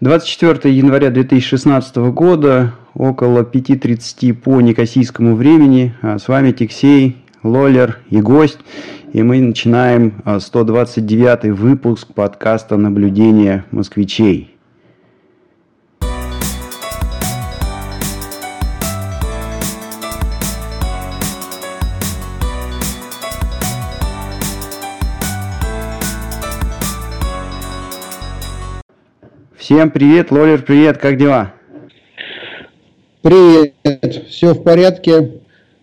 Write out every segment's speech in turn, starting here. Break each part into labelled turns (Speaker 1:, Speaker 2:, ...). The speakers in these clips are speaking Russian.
Speaker 1: 24 января 2016 года, около 5.30 по некосийскому времени. А с вами Тиксей, Лолер и гость. И мы начинаем 129 а, выпуск подкаста «Наблюдение москвичей». Всем привет, Лолер, привет, как дела?
Speaker 2: Привет, все в порядке.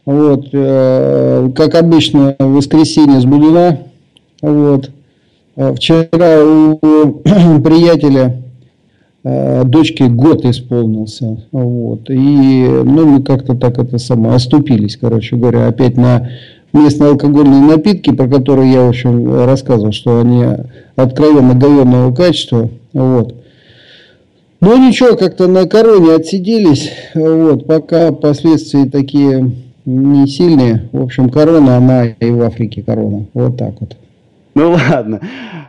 Speaker 2: Вот, э, как обычно, воскресенье с Будуна. Вот. Э, вчера у приятеля э, дочке год исполнился. Вот. И ну, мы как-то так это само оступились, короче говоря, опять на местные алкогольные напитки, про которые я, в общем, рассказывал, что они откровенно говенного качества. Вот. Ну ничего, как-то на короне отсиделись, вот, пока последствия такие не сильные. В общем, корона, она и в Африке корона. Вот так вот.
Speaker 1: Ну ладно.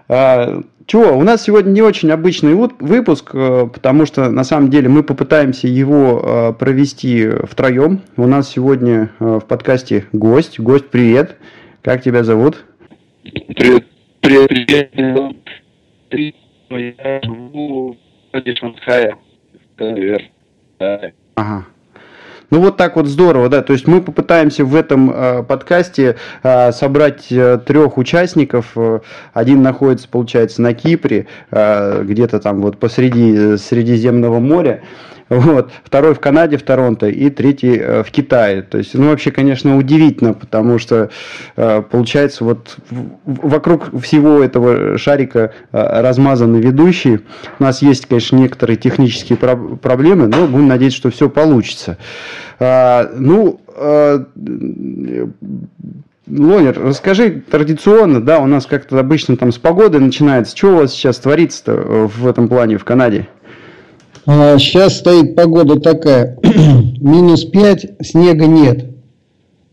Speaker 1: А, чего, у нас сегодня не очень обычный выпуск, э, потому что на самом деле мы попытаемся его э, провести втроем. У нас сегодня э, в подкасте гость. Гость, привет. Как тебя зовут?
Speaker 3: Привет, привет, привет. Я живу вроде Шанхая.
Speaker 1: Ага. Ну вот так вот здорово, да. То есть мы попытаемся в этом э, подкасте э, собрать э, трех участников. Один находится, получается, на Кипре, э, где-то там вот посреди э, Средиземного моря. Вот. Второй в Канаде, в Торонто, и третий э, в Китае. То есть, ну, вообще, конечно, удивительно, потому что э, получается вот вокруг всего этого шарика э, размазаны ведущие. У нас есть, конечно, некоторые технические проблемы, но будем надеяться, что все получится. А, ну, Лонер, расскажи традиционно, да, у нас как-то обычно там с погодой начинается. Что у вас сейчас творится в этом плане в Канаде?
Speaker 2: Сейчас а, стоит погода такая, минус 5, снега нет.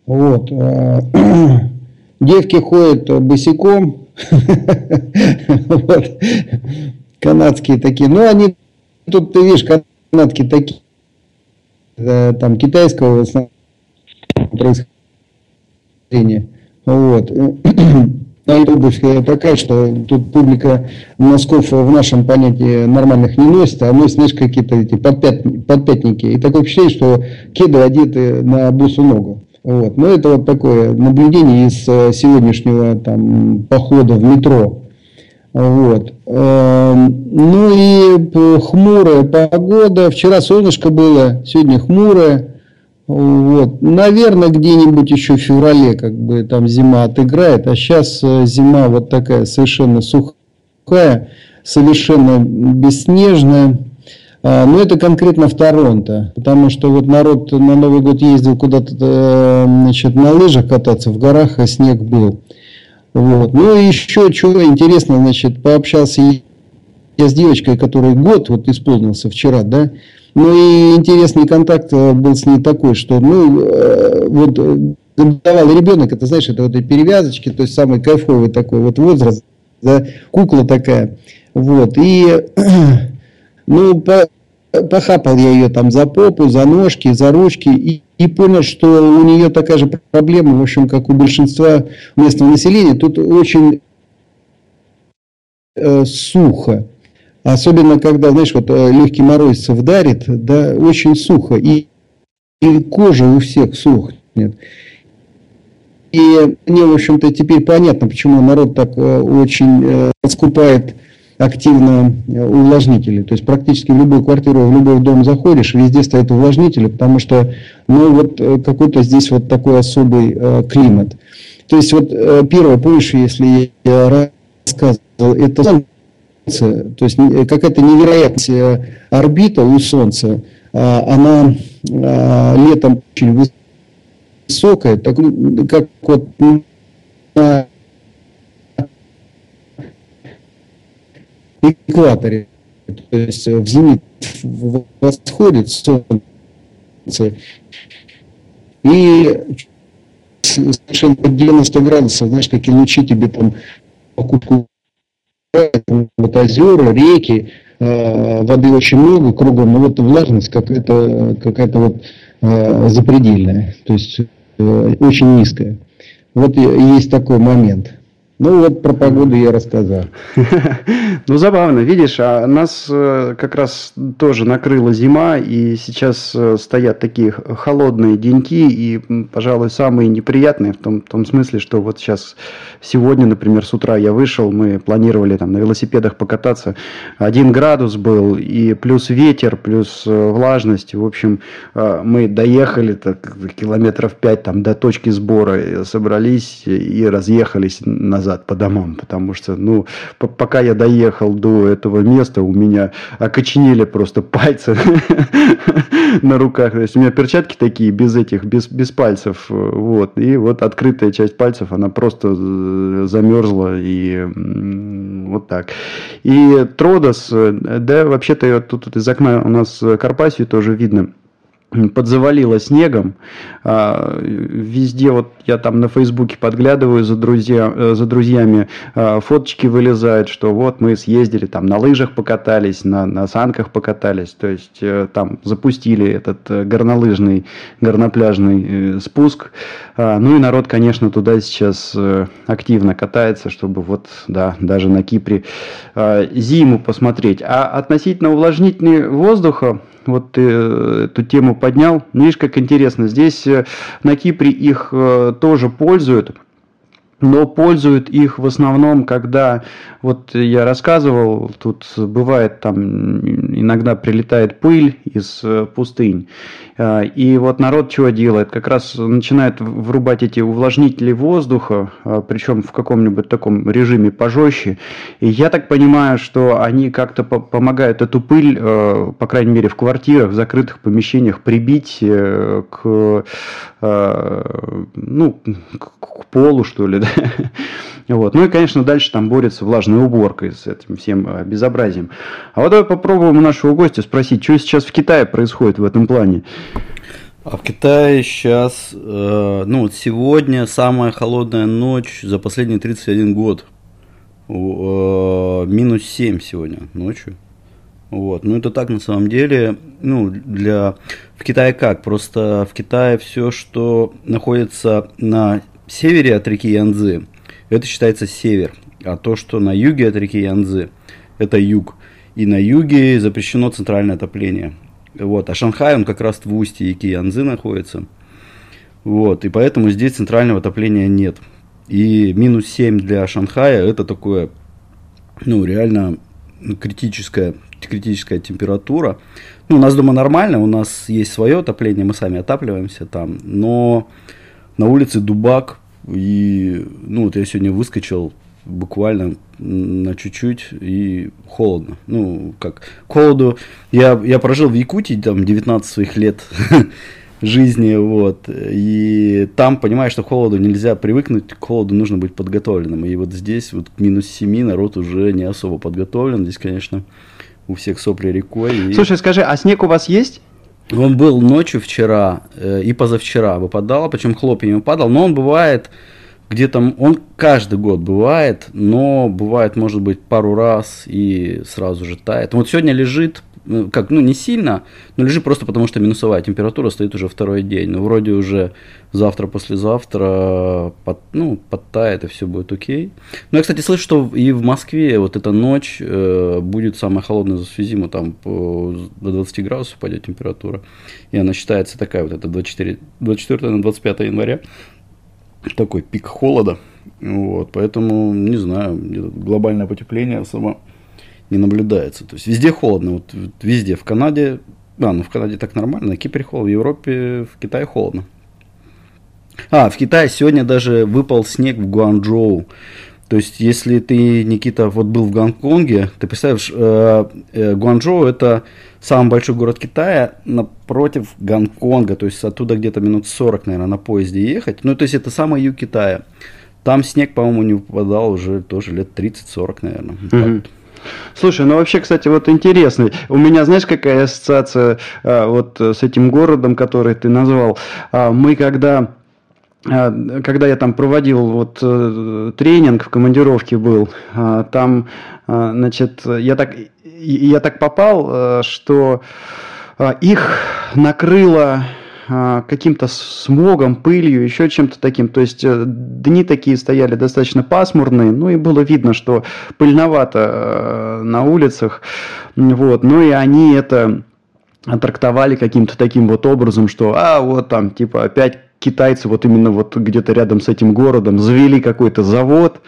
Speaker 2: Вот. А, девки ходят босиком, вот. канадские такие. Ну, они, тут ты видишь, канадки такие, там, китайского происхождения. Вот обувь такая, что тут публика носков в нашем понятии нормальных не носит, а носит, знаешь, какие-то эти подпят, подпятники. И такое впечатление, что кеды одеты на бусу ногу. Вот. Но это вот такое наблюдение из э, сегодняшнего там, похода в метро. Вот. Эм, ну и хмурая погода. Вчера солнышко было, сегодня хмурое. Вот. Наверное, где-нибудь еще в феврале как бы там зима отыграет, а сейчас э, зима вот такая совершенно сухая, совершенно бесснежная. А, но это конкретно в Торонто, потому что вот народ на Новый год ездил куда-то э, значит, на лыжах кататься, в горах, а снег был. Вот. Ну и еще чего интересно, значит, пообщался я с девочкой, которой год вот исполнился вчера, да, ну и интересный контакт э, был с ней такой, что, ну, э, вот давал ребенок, это, знаешь, это вот перевязочки, то есть самый кайфовый такой вот возраст, да, кукла такая, вот, и, ну, по, похапал я ее там за попу, за ножки, за ручки, и, и понял, что у нее такая же проблема, в общем, как у большинства местного населения, тут очень э, сухо, Особенно, когда, знаешь, вот э, легкий мороз вдарит, да, очень сухо. И, и кожа у всех сухнет. И мне, в общем-то, теперь понятно, почему народ так э, очень э, скупает активно увлажнители. То есть практически в любую квартиру, в любой дом заходишь, везде стоят увлажнители, потому что ну, вот какой-то здесь вот такой особый э, климат. То есть вот э, первое, помнишь, если я рассказывал, это то есть э, какая-то невероятная орбита у Солнца, а, она а, летом очень высокая, так, как вот на экваторе, то есть в зенит восходит Солнце, и совершенно 90 градусов, знаешь, какие лучи тебе там по кутку вот озера, реки, воды очень много кругом, но вот влажность какая-то какая-то вот запредельная, то есть очень низкая. Вот есть такой момент. Ну вот про погоду я рассказал.
Speaker 1: Ну забавно, видишь, а нас э, как раз тоже накрыла зима, и сейчас э, стоят такие холодные деньки, и, пожалуй, самые неприятные в том, в том смысле, что вот сейчас сегодня, например, с утра я вышел, мы планировали там на велосипедах покататься, один градус был, и плюс ветер, плюс э, влажность, в общем, мы доехали так, километров пять там до точки сбора, собрались и разъехались назад назад по домам, потому что, ну, пока я доехал до этого места, у меня окоченели просто пальцы на руках. То есть у меня перчатки такие, без этих, без, без пальцев. Вот. И вот открытая часть пальцев, она просто замерзла. И вот так. И Тродос, да, вообще-то тут, тут из окна у нас Карпасию тоже видно подзавалило снегом. А, везде вот я там на Фейсбуке подглядываю за, друзья, э, за друзьями, а, фоточки вылезают, что вот мы съездили, там на лыжах покатались, на, на санках покатались, то есть э, там запустили этот э, горнолыжный, горнопляжный спуск. А, ну и народ, конечно, туда сейчас активно катается, чтобы вот, да, даже на Кипре зиму посмотреть. А относительно увлажнителей воздуха, вот ты эту тему поднял. Видишь, как интересно. Здесь э, на Кипре их э, тоже пользуют но пользуют их в основном, когда, вот я рассказывал, тут бывает там иногда прилетает пыль из э, пустынь, э, и вот народ чего делает? Как раз начинает врубать эти увлажнители воздуха, э, причем в каком-нибудь таком режиме пожестче, и я так понимаю, что они как-то помогают эту пыль, по крайней мере в квартирах, в закрытых помещениях прибить к, ну, к полу, что ли, Вот. Ну и, конечно, дальше там борется влажной уборкой с этим всем э, безобразием. А вот давай попробуем у нашего гостя спросить, что сейчас в Китае происходит в этом плане.
Speaker 4: А в Китае сейчас, э, ну вот сегодня самая холодная ночь за последние 31 год. Э, минус 7 сегодня ночью. Вот. Ну, это так на самом деле. Ну, для... В Китае как? Просто в Китае все, что находится на севере от реки Янзы, это считается север. А то, что на юге от реки Янзы, это юг. И на юге запрещено центральное отопление. Вот. А Шанхай, он как раз в устье реки Янзы находится. Вот. И поэтому здесь центрального отопления нет. И минус 7 для Шанхая это такое, ну, реально критическая, критическая температура. Ну, у нас дома нормально, у нас есть свое отопление, мы сами отапливаемся там, но на улице Дубак, и ну вот я сегодня выскочил буквально на чуть-чуть и холодно. Ну, как, к холоду, я, я прожил в Якутии там 19 своих лет жизни, вот, и там, понимаешь, что к холоду нельзя привыкнуть, к холоду нужно быть подготовленным, и вот здесь вот к минус 7 народ уже не особо подготовлен, здесь, конечно, у всех сопли рекой.
Speaker 1: И... Слушай, скажи, а снег у вас есть?
Speaker 4: Он был ночью вчера э, и позавчера выпадал, причем хлопьями падал, но он бывает где-то, он каждый год бывает, но бывает, может быть, пару раз и сразу же тает. Вот сегодня лежит как, ну, не сильно, но лежит просто потому, что минусовая температура стоит уже второй день. Ну, вроде уже завтра, послезавтра, под, ну, подтает и все будет окей. Но я, кстати, слышу, что и в Москве вот эта ночь э, будет самая холодная за всю зиму, там по, до 20 градусов пойдет температура. И она считается такая вот, это 24, 24 на 25 января. Такой пик холода. Вот, поэтому, не знаю, глобальное потепление особо не наблюдается. То есть везде холодно, вот везде. В Канаде, а, ну в Канаде так нормально, на Кипре холодно, в Европе, в Китае холодно. А, в Китае сегодня даже выпал снег в Гуанчжоу. То есть, если ты, Никита, вот был в Гонконге, ты представляешь, э, э, Гуанчжоу это самый большой город Китая напротив Гонконга, то есть оттуда где-то минут 40, наверное, на поезде ехать. Ну, то есть, это самый юг Китая. Там снег, по-моему, не выпадал уже тоже лет 30-40, наверное. Mm-hmm.
Speaker 1: Слушай, ну вообще, кстати, вот интересно. У меня, знаешь, какая ассоциация а, вот с этим городом, который ты назвал? А, мы когда когда я там проводил вот тренинг в командировке был, там, значит, я так, я так попал, что их накрыло а, каким-то смогом, пылью, еще чем-то таким. То есть э, дни такие стояли достаточно пасмурные, ну и было видно, что пыльновато э, на улицах. Вот. Ну и они это трактовали каким-то таким вот образом, что а вот там типа опять китайцы вот именно вот где-то рядом с этим городом завели какой-то завод,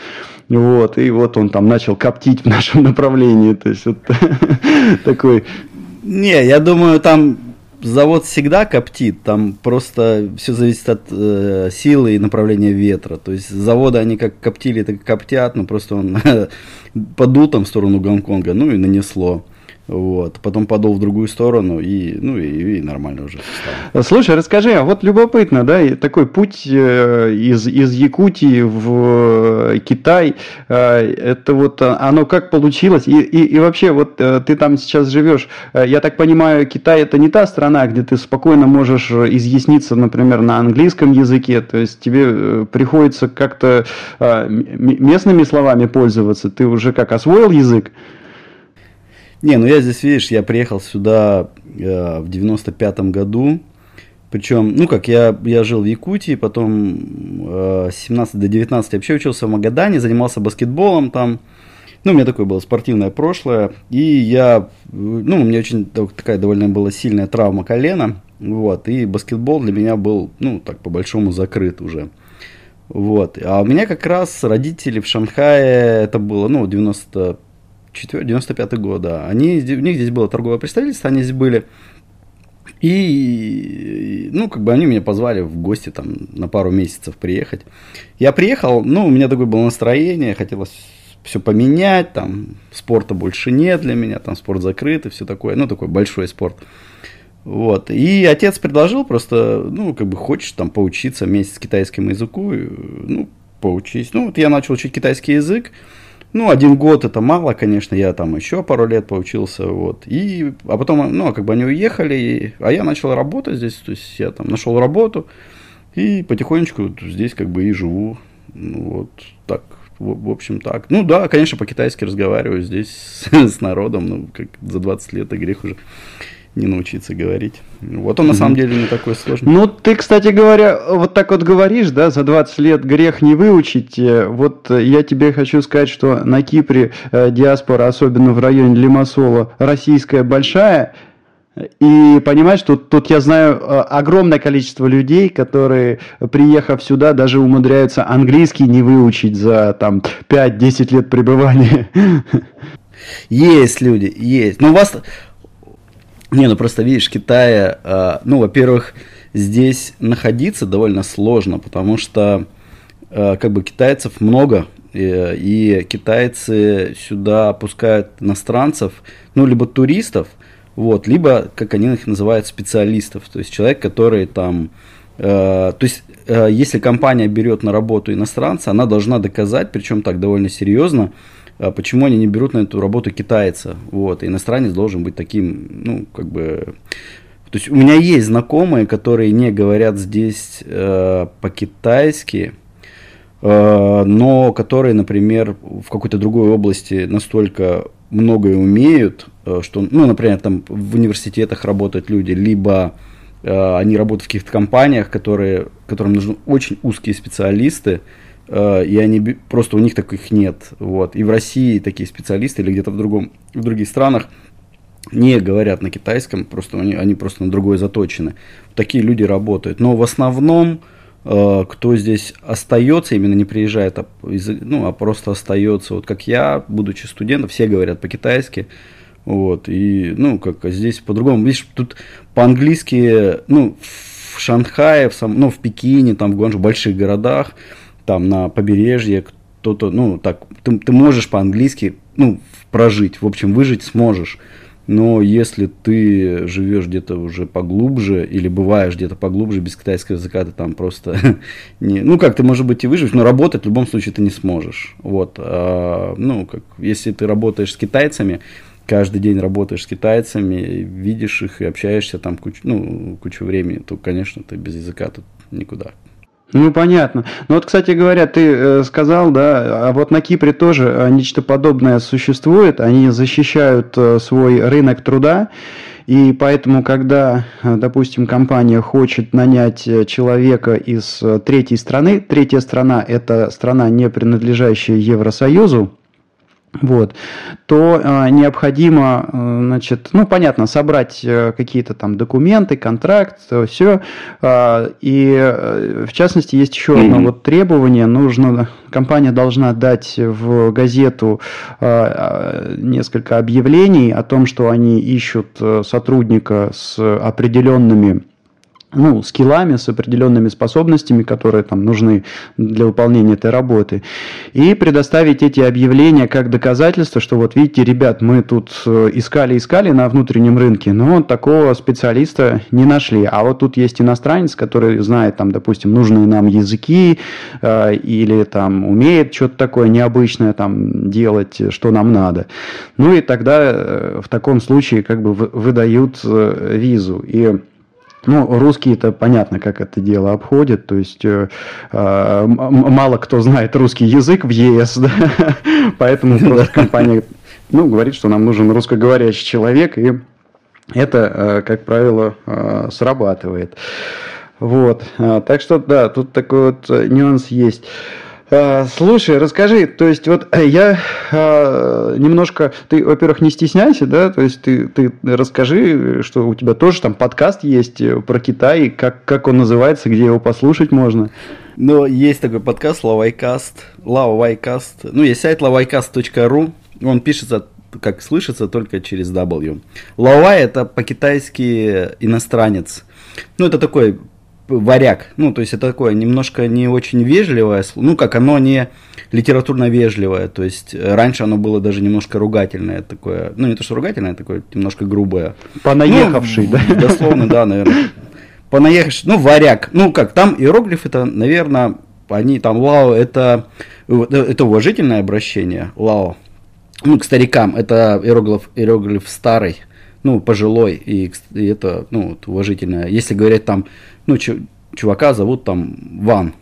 Speaker 1: вот, и вот он там начал коптить в нашем направлении, то есть вот такой...
Speaker 4: Не, я думаю, там завод всегда коптит, там просто все зависит от э, силы и направления ветра. То есть заводы, они как коптили, так и коптят, но просто он подул там в сторону Гонконга, ну и нанесло. Вот. Потом подул в другую сторону, и, ну, и, и нормально уже
Speaker 1: стало. Слушай, расскажи, а вот любопытно, да, такой путь э, из, из Якутии в э, Китай, э, это вот оно как получилось? И, и, и вообще, вот ты там сейчас живешь, я так понимаю, Китай это не та страна, где ты спокойно можешь изъясниться, например, на английском языке, то есть тебе приходится как-то местными словами пользоваться, ты уже как освоил язык?
Speaker 4: Не, ну я здесь, видишь, я приехал сюда э, в 95-м году. Причем, ну как, я, я жил в Якутии, потом э, с 17 до 19 вообще учился в Магадане, занимался баскетболом там. Ну, у меня такое было спортивное прошлое. И я, ну, у меня очень такая довольно была сильная травма колена. Вот, и баскетбол для меня был, ну, так по-большому закрыт уже. Вот. А у меня как раз родители в Шанхае, это было, ну, 90 95 год, да. Они, у них здесь было торговое представительство, они здесь были. И, ну, как бы они меня позвали в гости там на пару месяцев приехать. Я приехал, ну, у меня такое было настроение, хотелось все поменять, там, спорта больше нет для меня, там, спорт закрыт и все такое, ну, такой большой спорт. Вот. И отец предложил просто, ну, как бы хочешь там поучиться месяц китайскому языку, ну, поучись. Ну, вот я начал учить китайский язык, ну, один год это мало, конечно, я там еще пару лет поучился, вот. И, а потом, ну, как бы они уехали, а я начал работать здесь, то есть я там нашел работу, и потихонечку здесь как бы и живу, ну, вот так, в, в общем так. Ну да, конечно, по-китайски разговариваю здесь с, с народом, ну, как за 20 лет, и грех уже не научиться говорить. Вот он на самом деле не такой сложный.
Speaker 1: Ну, ты, кстати говоря, вот так вот говоришь, да, за 20 лет грех не выучить. Э, вот я тебе хочу сказать, что на Кипре э, диаспора, особенно в районе Лимассола, российская большая, и понимаешь, тут, тут я знаю э, огромное количество людей, которые, приехав сюда, даже умудряются английский не выучить за там 5-10 лет пребывания.
Speaker 4: Есть люди, есть. Но у вас, не, ну просто видишь, Китая, э, ну, во-первых, здесь находиться довольно сложно, потому что э, как бы китайцев много, и, и китайцы сюда пускают иностранцев, ну, либо туристов, вот, либо, как они их называют, специалистов, то есть человек, который там, э, то есть э, если компания берет на работу иностранца, она должна доказать, причем так довольно серьезно, почему они не берут на эту работу китайца. Вот, и иностранец должен быть таким, ну, как бы... То есть у меня есть знакомые, которые не говорят здесь э, по-китайски, э, но которые, например, в какой-то другой области настолько многое умеют, э, что, ну, например, там в университетах работают люди, либо э, они работают в каких-то компаниях, которые, которым нужны очень узкие специалисты, Э, и они просто у них таких нет. Вот. И в России такие специалисты или где-то в, другом, в других странах не говорят на китайском, просто они, они просто на другое заточены. Такие люди работают. Но в основном, э, кто здесь остается, именно не приезжает, а, ну, а просто остается, вот как я, будучи студентом, все говорят по-китайски. Вот, и, ну, как здесь по-другому. Видишь, тут по-английски, ну, в Шанхае, в, сам, ну, в Пекине, там, в Гуанчжоу, в больших городах, там на побережье, кто-то, ну, так, ты, ты можешь по-английски, ну, прожить, в общем, выжить сможешь. Но если ты живешь где-то уже поглубже или бываешь где-то поглубже без китайского языка, ты там просто не, ну как ты может быть и выживешь, но работать в любом случае ты не сможешь. Вот, а, ну как если ты работаешь с китайцами, каждый день работаешь с китайцами, видишь их и общаешься там кучу, ну кучу времени, то конечно ты без языка тут никуда.
Speaker 1: Ну, понятно. Ну, вот, кстати говоря, ты э, сказал, да, а вот на Кипре тоже э, нечто подобное существует. Они защищают э, свой рынок труда, и поэтому, когда, допустим, компания хочет нанять человека из третьей страны, третья страна – это страна, не принадлежащая Евросоюзу, вот, то э, необходимо, э, значит, ну, понятно, собрать э, какие-то там документы, контракт, все. Э, и, э, в частности, есть еще mm-hmm. одно вот требование. Нужно, компания должна дать в газету э, несколько объявлений о том, что они ищут э, сотрудника с определенными ну, скиллами, с определенными способностями, которые там нужны для выполнения этой работы, и предоставить эти объявления как доказательство, что вот видите, ребят, мы тут искали-искали э, на внутреннем рынке, но такого специалиста не нашли. А вот тут есть иностранец, который знает там, допустим, нужные нам языки э, или там умеет что-то такое необычное там делать, что нам надо. Ну и тогда э, в таком случае как бы выдают э, визу. И ну, русские это понятно, как это дело обходит, то есть э, э, мало кто знает русский язык в ЕС, да? поэтому просто компания ну, говорит, что нам нужен русскоговорящий человек, и это, э, как правило, э, срабатывает. Вот, э, так что да, тут такой вот э, нюанс есть. А, слушай, расскажи, то есть вот э, я а, немножко, ты, во-первых, не стесняйся, да, то есть ты, ты расскажи, что у тебя тоже там подкаст есть э, про Китай, как, как он называется, где его послушать можно.
Speaker 4: Ну, есть такой подкаст Лавайкаст, Лавайкаст, ну, есть сайт lavaiCast.ru, он пишется как слышится, только через W. Лавай это по-китайски иностранец. Ну, это такой варяг. Ну, то есть это такое немножко не очень вежливое, ну, как оно не литературно вежливое, то есть э, раньше оно было даже немножко ругательное такое, ну, не то, что ругательное, а такое немножко грубое.
Speaker 1: Понаехавший,
Speaker 4: ну, да? Дословно, да, наверное. Понаехавший, ну, варяг. Ну, как, там иероглиф это, наверное, они там, лао, это, э, это уважительное обращение, лао. Ну, к старикам, это иероглиф, иероглиф старый, ну, пожилой, и, и это, ну, вот, уважительное. Если говорить там ну, чувака зовут там Ван,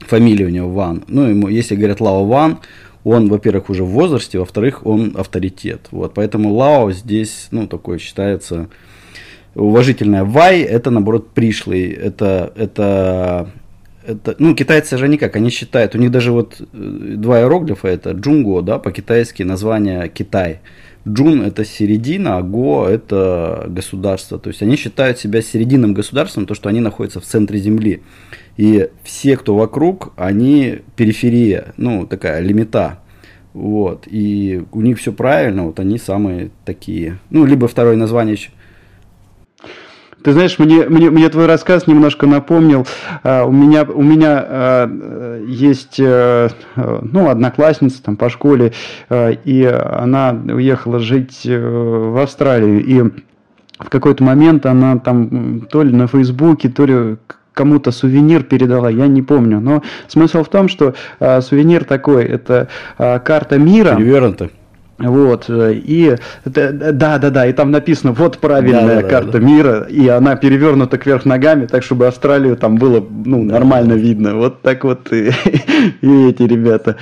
Speaker 4: фамилия у него Ван. Ну, ему, если говорят Лао Ван, он, во-первых, уже в возрасте, во-вторых, он авторитет. Вот, поэтому Лао здесь, ну, такой считается уважительное. Вай это, наоборот, пришлый. Это, это, это, ну, китайцы же никак, они считают, у них даже вот э, два иероглифа, это джунго, да, по-китайски название Китай. Джун это середина, а Го это государство. То есть они считают себя серединным государством, то что они находятся в центре Земли. И все, кто вокруг, они периферия, ну такая лимита. Вот. И у них все правильно, вот они самые такие. Ну, либо второе название
Speaker 1: ты знаешь, мне, мне, мне твой рассказ немножко напомнил. Uh, у меня, у меня uh, есть uh, ну, одноклассница там, по школе, и она уехала жить в Австралию. И в какой-то момент она там то ли на Фейсбуке, то ли кому-то сувенир передала, я не помню. Но смысл в том, что э, сувенир такой, это э, карта мира.
Speaker 4: Перевернутая.
Speaker 1: Вот, э, и да, да, да, и там написано, вот правильная да, карта да, да. мира, и она перевернута кверх ногами, так чтобы Австралию там было, ну, нормально да. видно. Вот так вот и, и эти ребята.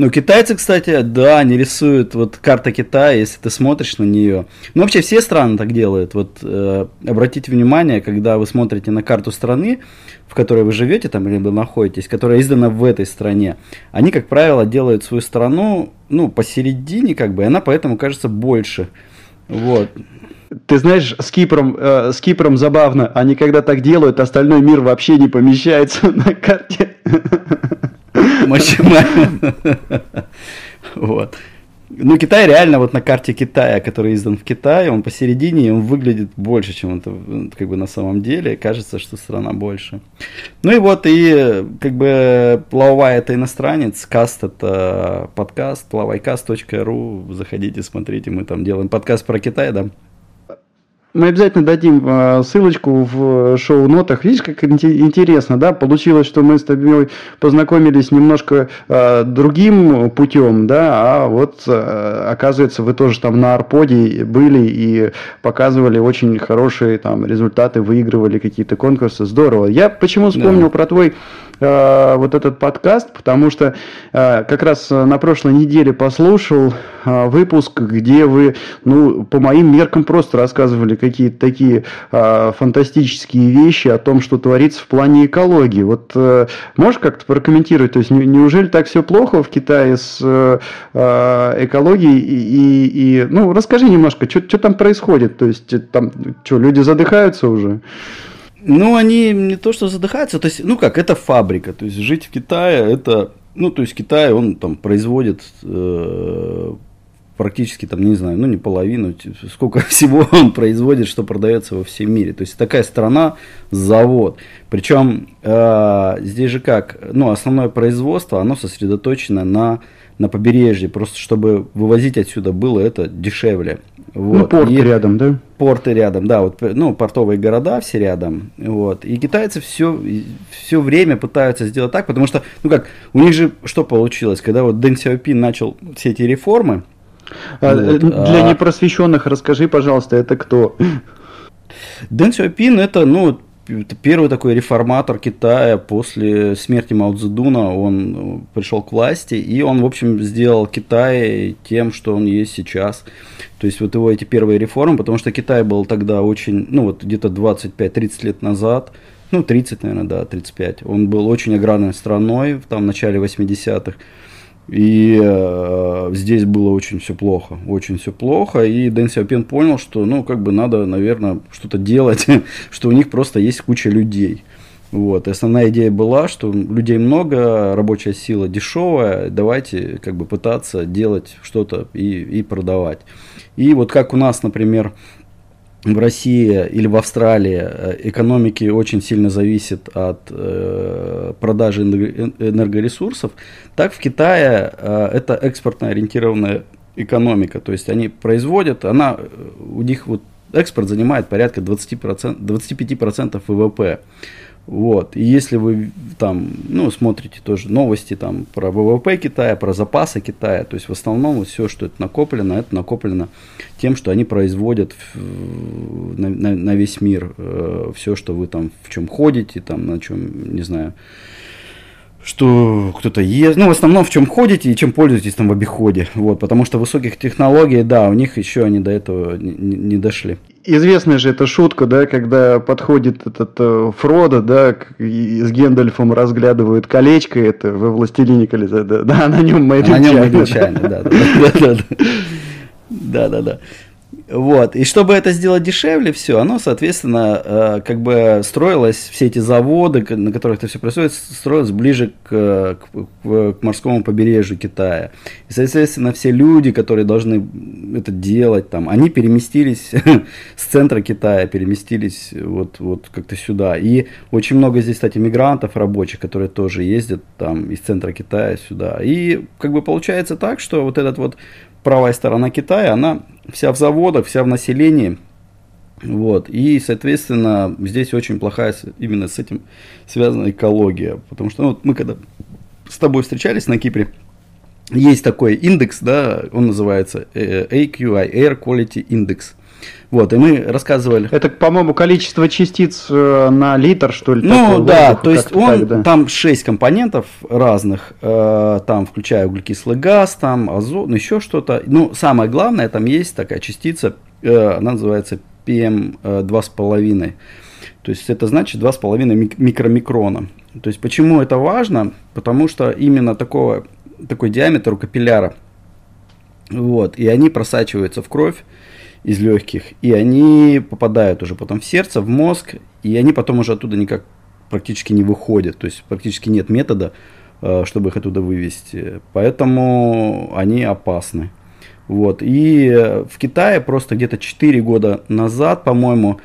Speaker 4: Ну, китайцы, кстати, да, они рисуют вот карта Китая, если ты смотришь на нее. Ну, вообще все страны так делают. Вот э, обратите внимание, когда вы смотрите на карту страны, в которой вы живете там или вы находитесь, которая издана в этой стране, они, как правило, делают свою страну, ну, посередине, как бы, и она поэтому кажется больше. Вот.
Speaker 1: Ты знаешь, с Кипром, э, с Кипром забавно. Они когда так делают, остальной мир вообще не помещается на карте.
Speaker 4: Максимально. Вот. Ну, Китай реально вот на карте Китая, который издан в Китае, он посередине, он выглядит больше, чем это как бы на самом деле. Кажется, что страна больше. Ну и вот, и как бы Плавай это иностранец, каст это подкаст, плавайкаст.ру, заходите, смотрите, мы там делаем подкаст про Китай, да.
Speaker 1: Мы обязательно дадим э, ссылочку в шоу-нотах. Видишь, как интересно, да? Получилось, что мы с тобой познакомились немножко э, другим путем, да, а вот э, оказывается, вы тоже там на Арподе были и показывали очень хорошие там результаты, выигрывали какие-то конкурсы. Здорово. Я почему вспомнил да. про твой э, вот этот подкаст, потому что э, как раз на прошлой неделе послушал э, выпуск, где вы, ну, по моим меркам просто рассказывали какие-то такие э, фантастические вещи о том, что творится в плане экологии. Вот э, можешь как-то прокомментировать, то есть не, неужели так все плохо в Китае с э, экологией и, и, и ну, расскажи немножко, что там происходит, то есть там что, люди задыхаются уже?
Speaker 4: Ну, они не то что задыхаются, то есть, ну как, это фабрика, то есть жить в Китае, это, ну, то есть Китай, он там производит э, практически, там, не знаю, ну, не половину, сколько всего он производит, что продается во всем мире. То есть такая страна, завод. Причем э, здесь же как, ну, основное производство, оно сосредоточено на на побережье, просто чтобы вывозить отсюда было это дешевле.
Speaker 1: Вот. Ну, порты и рядом, да?
Speaker 4: Порты рядом, да, вот, ну, портовые города все рядом, вот. И китайцы все, все время пытаются сделать так, потому что, ну как, у них же что получилось, когда вот Дэн Сяопин начал все эти реформы,
Speaker 1: а, вот, Для а... непросвещенных расскажи, пожалуйста, это кто?
Speaker 4: Дэн Сяопин это, ну, первый такой реформатор Китая после смерти Мао Цзэдуна. Он э, пришел к власти, и он, в общем, сделал Китай тем, что он есть сейчас. То есть вот его эти первые реформы, потому что Китай был тогда очень, ну вот где-то 25-30 лет назад, ну 30, наверное, да, 35. Он был очень аграрной страной в там, начале 80-х. И э, здесь было очень все плохо, очень все плохо. И Дэн Сяопин понял, что, ну, как бы надо, наверное, что-то делать, что у них просто есть куча людей. Вот. И основная идея была, что людей много, рабочая сила дешевая, давайте как бы пытаться делать что-то и, и продавать. И вот как у нас, например, в России или в Австралии э, экономики очень сильно зависит от э, продажи энергоресурсов, так в Китае э, это экспортно ориентированная экономика. То есть они производят, она, э, у них вот экспорт занимает порядка 20%, 25% ВВП. Вот. И если вы там, ну, смотрите тоже новости там про ВВП Китая, про запасы Китая, то есть в основном все, что это накоплено, это накоплено тем, что они производят на, на, на весь мир э, все, что вы там в чем ходите, там на чем, не знаю, что кто-то ест, ну, в основном в чем ходите и чем пользуетесь там в обиходе, вот, потому что высоких технологий, да, у них еще они до этого не, не дошли.
Speaker 1: Известная же эта шутка, да, когда подходит этот э, Фродо, да, и с Гендальфом разглядывают колечко, это во «Властелине колец», да, да, на нем Мэйд На нем Мэйд да, да, да.
Speaker 4: Да-да-да. Вот. И чтобы это сделать дешевле, все, оно, соответственно, э, как бы строилось, все эти заводы, на которых это все происходит, строилось ближе к, к, к морскому побережью Китая. И, соответственно, все люди, которые должны это делать, там, они переместились с центра Китая, переместились вот, вот как-то сюда. И очень много здесь, кстати, мигрантов рабочих, которые тоже ездят там из центра Китая сюда. И как бы получается так, что вот этот вот правая сторона Китая, она вся в заводах, вся в населении. Вот. И, соответственно, здесь очень плохая именно с этим связана экология. Потому что ну, вот мы когда с тобой встречались на Кипре, есть такой индекс, да, он называется э, AQI, Air Quality Index. Вот, и мы рассказывали.
Speaker 1: Это, по-моему, количество частиц э, на литр, что ли?
Speaker 4: Ну, такое, да, то есть он, так, да. там 6 компонентов разных, э, там, включая углекислый газ, там, азот, ну, еще что-то. Ну, самое главное, там есть такая частица, э, она называется PM2,5. Э, то есть это значит 2,5 микромикрона. То есть почему это важно? Потому что именно такого, такой диаметр у капилляра. Вот, и они просачиваются в кровь из легких, и они попадают уже потом в сердце, в мозг, и они потом уже оттуда никак практически не выходят, то есть практически нет метода, э, чтобы их оттуда вывести, поэтому они опасны. Вот. И в Китае просто где-то 4 года назад, по-моему,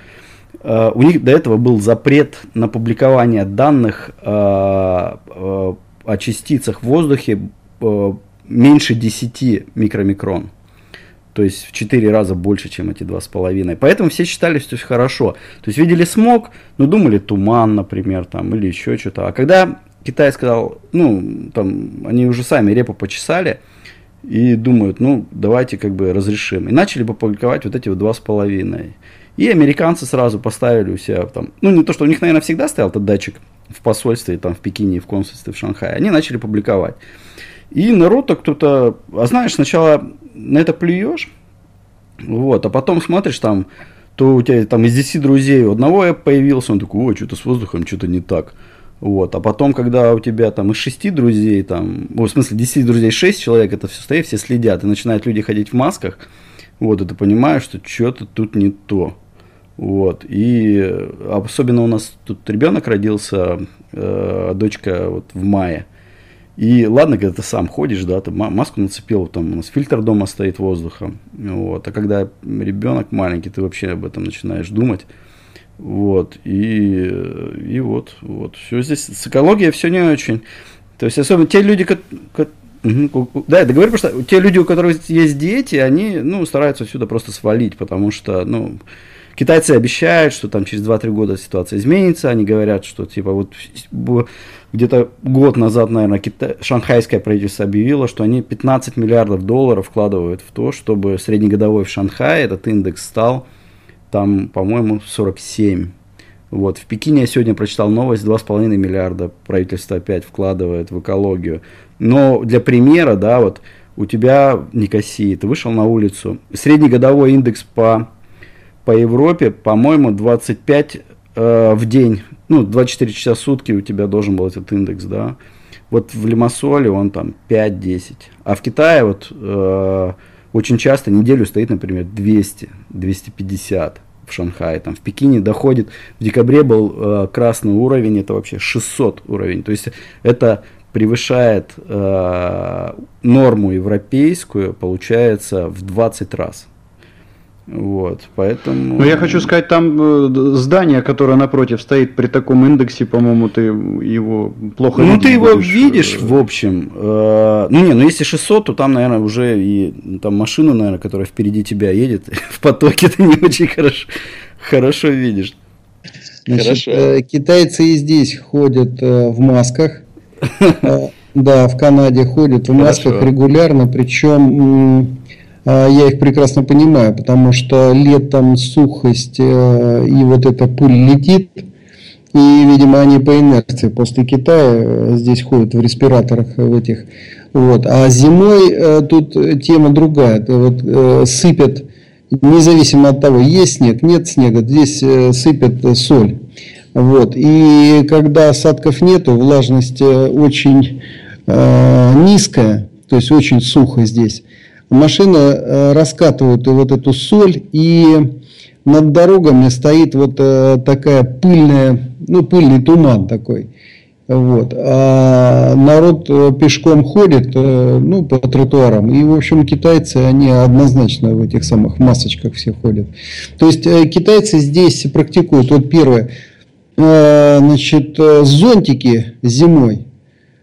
Speaker 4: э, у них до этого был запрет на публикование данных э, о частицах в воздухе меньше 10 микромикрон. То есть в 4 раза больше, чем эти 2,5. Поэтому все считали, что все хорошо. То есть видели смог, но думали туман, например, там, или еще что-то. А когда Китай сказал, ну, там, они уже сами репу почесали, и думают, ну, давайте как бы разрешим. И начали публиковать вот эти вот два с половиной. И американцы сразу поставили у себя там, ну, не то, что у них, наверное, всегда стоял этот датчик в посольстве, там, в Пекине, в консульстве, в Шанхае. Они начали публиковать. И народ-то кто-то, а знаешь, сначала на это плюешь, вот, а потом смотришь там, то у тебя там из 10 друзей у одного появился, он такой, ой, что-то с воздухом, что-то не так. Вот. А потом, когда у тебя там из шести друзей, там, в смысле, 10 друзей, 6 человек, это все стоит, все следят, и начинают люди ходить в масках, вот, и ты понимаешь, что что-то тут не то. Вот. И особенно у нас тут ребенок родился, э, дочка вот в мае. И ладно, когда ты сам ходишь, да, ты маску нацепил, там у нас фильтр дома стоит воздухом. Вот. А когда ребенок маленький, ты вообще об этом начинаешь думать. Вот, и, и вот, вот, все здесь, с экологией все не очень. То есть, особенно те люди, которые, да, я договорю, потому что те люди, у которых есть дети, они, ну, стараются отсюда просто свалить, потому что, ну, китайцы обещают, что там через 2-3 года ситуация изменится, они говорят, что, типа, вот где-то год назад, наверное, Китай, шанхайское правительство объявило, что они 15 миллиардов долларов вкладывают в то, чтобы среднегодовой в Шанхае этот индекс стал там, по-моему, 47. Вот. В Пекине я сегодня прочитал новость, 2,5 миллиарда правительство опять вкладывает в экологию. Но для примера, да, вот у тебя Никосии, ты вышел на улицу, среднегодовой индекс по, по Европе, по-моему, 25 э, в день, ну, 24 часа в сутки у тебя должен был этот индекс, да. Вот в Лимассоле он там 5-10. А в Китае вот э, очень часто неделю стоит, например, 200, 250 в Шанхае, там в Пекине доходит, в декабре был э, красный уровень, это вообще 600 уровень, то есть это превышает э, норму европейскую, получается, в 20 раз. Вот, поэтому...
Speaker 1: Ну, я хочу сказать, там э, здание, которое напротив стоит при таком индексе, по-моему, ты его плохо
Speaker 4: Ну, ты его будешь. видишь, в общем. Э, ну, не, ну, если 600, то там, наверное, уже и там машина, наверное, которая впереди тебя едет, в потоке ты не очень хорошо, хорошо видишь.
Speaker 2: Значит, Хорошо. Э, китайцы и здесь ходят в масках. Да, в Канаде ходят в масках регулярно, причем я их прекрасно понимаю, потому что летом сухость э, и вот эта пыль летит, и, видимо, они по инерции после Китая э, здесь ходят в респираторах в этих. Вот. А зимой э, тут тема другая. Вот, сыпят, независимо от того, есть снег, нет снега, здесь сыпят соль. Вот. И когда осадков нету, влажность очень низкая, то есть очень сухо здесь машина э, раскатывает вот эту соль, и над дорогами стоит вот э, такая пыльная, ну, пыльный туман такой. Вот. А народ э, пешком ходит ну, по тротуарам. И, в общем, китайцы, они однозначно в этих самых масочках все ходят. То есть, китайцы здесь практикуют, вот первое, значит, зонтики зимой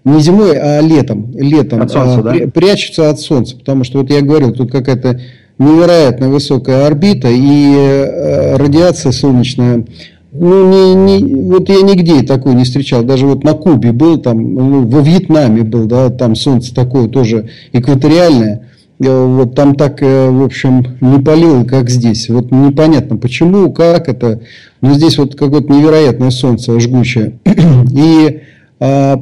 Speaker 2: не зимой, а летом. летом
Speaker 1: от солнца, а,
Speaker 2: да? прячутся от солнца. Потому что, вот я говорил, тут какая-то невероятно высокая орбита и э, радиация солнечная. Ну, не, не, вот я нигде такой не встречал. Даже вот на Кубе был, там, ну, во Вьетнаме был, да, там солнце такое тоже экваториальное. Э, вот там так, э, в общем, не палило, как здесь. Вот непонятно почему, как это. Но здесь вот какое-то невероятное солнце жгучее. И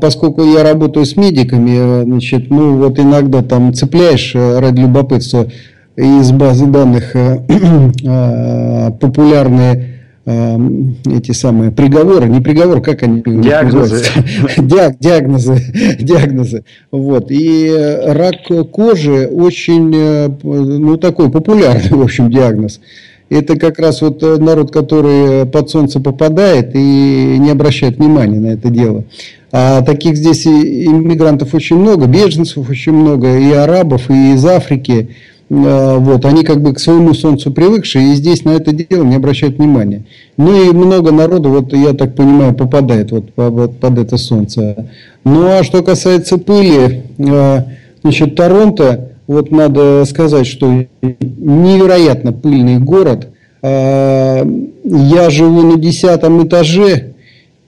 Speaker 2: поскольку я работаю с медиками, значит, ну вот иногда там цепляешь э, ради любопытства из базы данных э, а, популярные а, эти самые приговоры, не приговоры, как они
Speaker 1: диагнозы.
Speaker 2: Диаг, диагнозы, диагнозы. Вот. И рак кожи очень, э, ну, такой популярный, в общем, диагноз. Это как раз вот народ, который под солнце попадает и не обращает внимания на это дело. А таких здесь иммигрантов очень много, беженцев очень много, и арабов, и из Африки. А, вот, они как бы к своему солнцу привыкшие, и здесь на это дело не обращают внимания. Ну и много народу, вот я так понимаю, попадает вот под, это солнце. Ну а что касается пыли, а, значит, Торонто, вот надо сказать, что невероятно пыльный город. А, я живу на десятом этаже,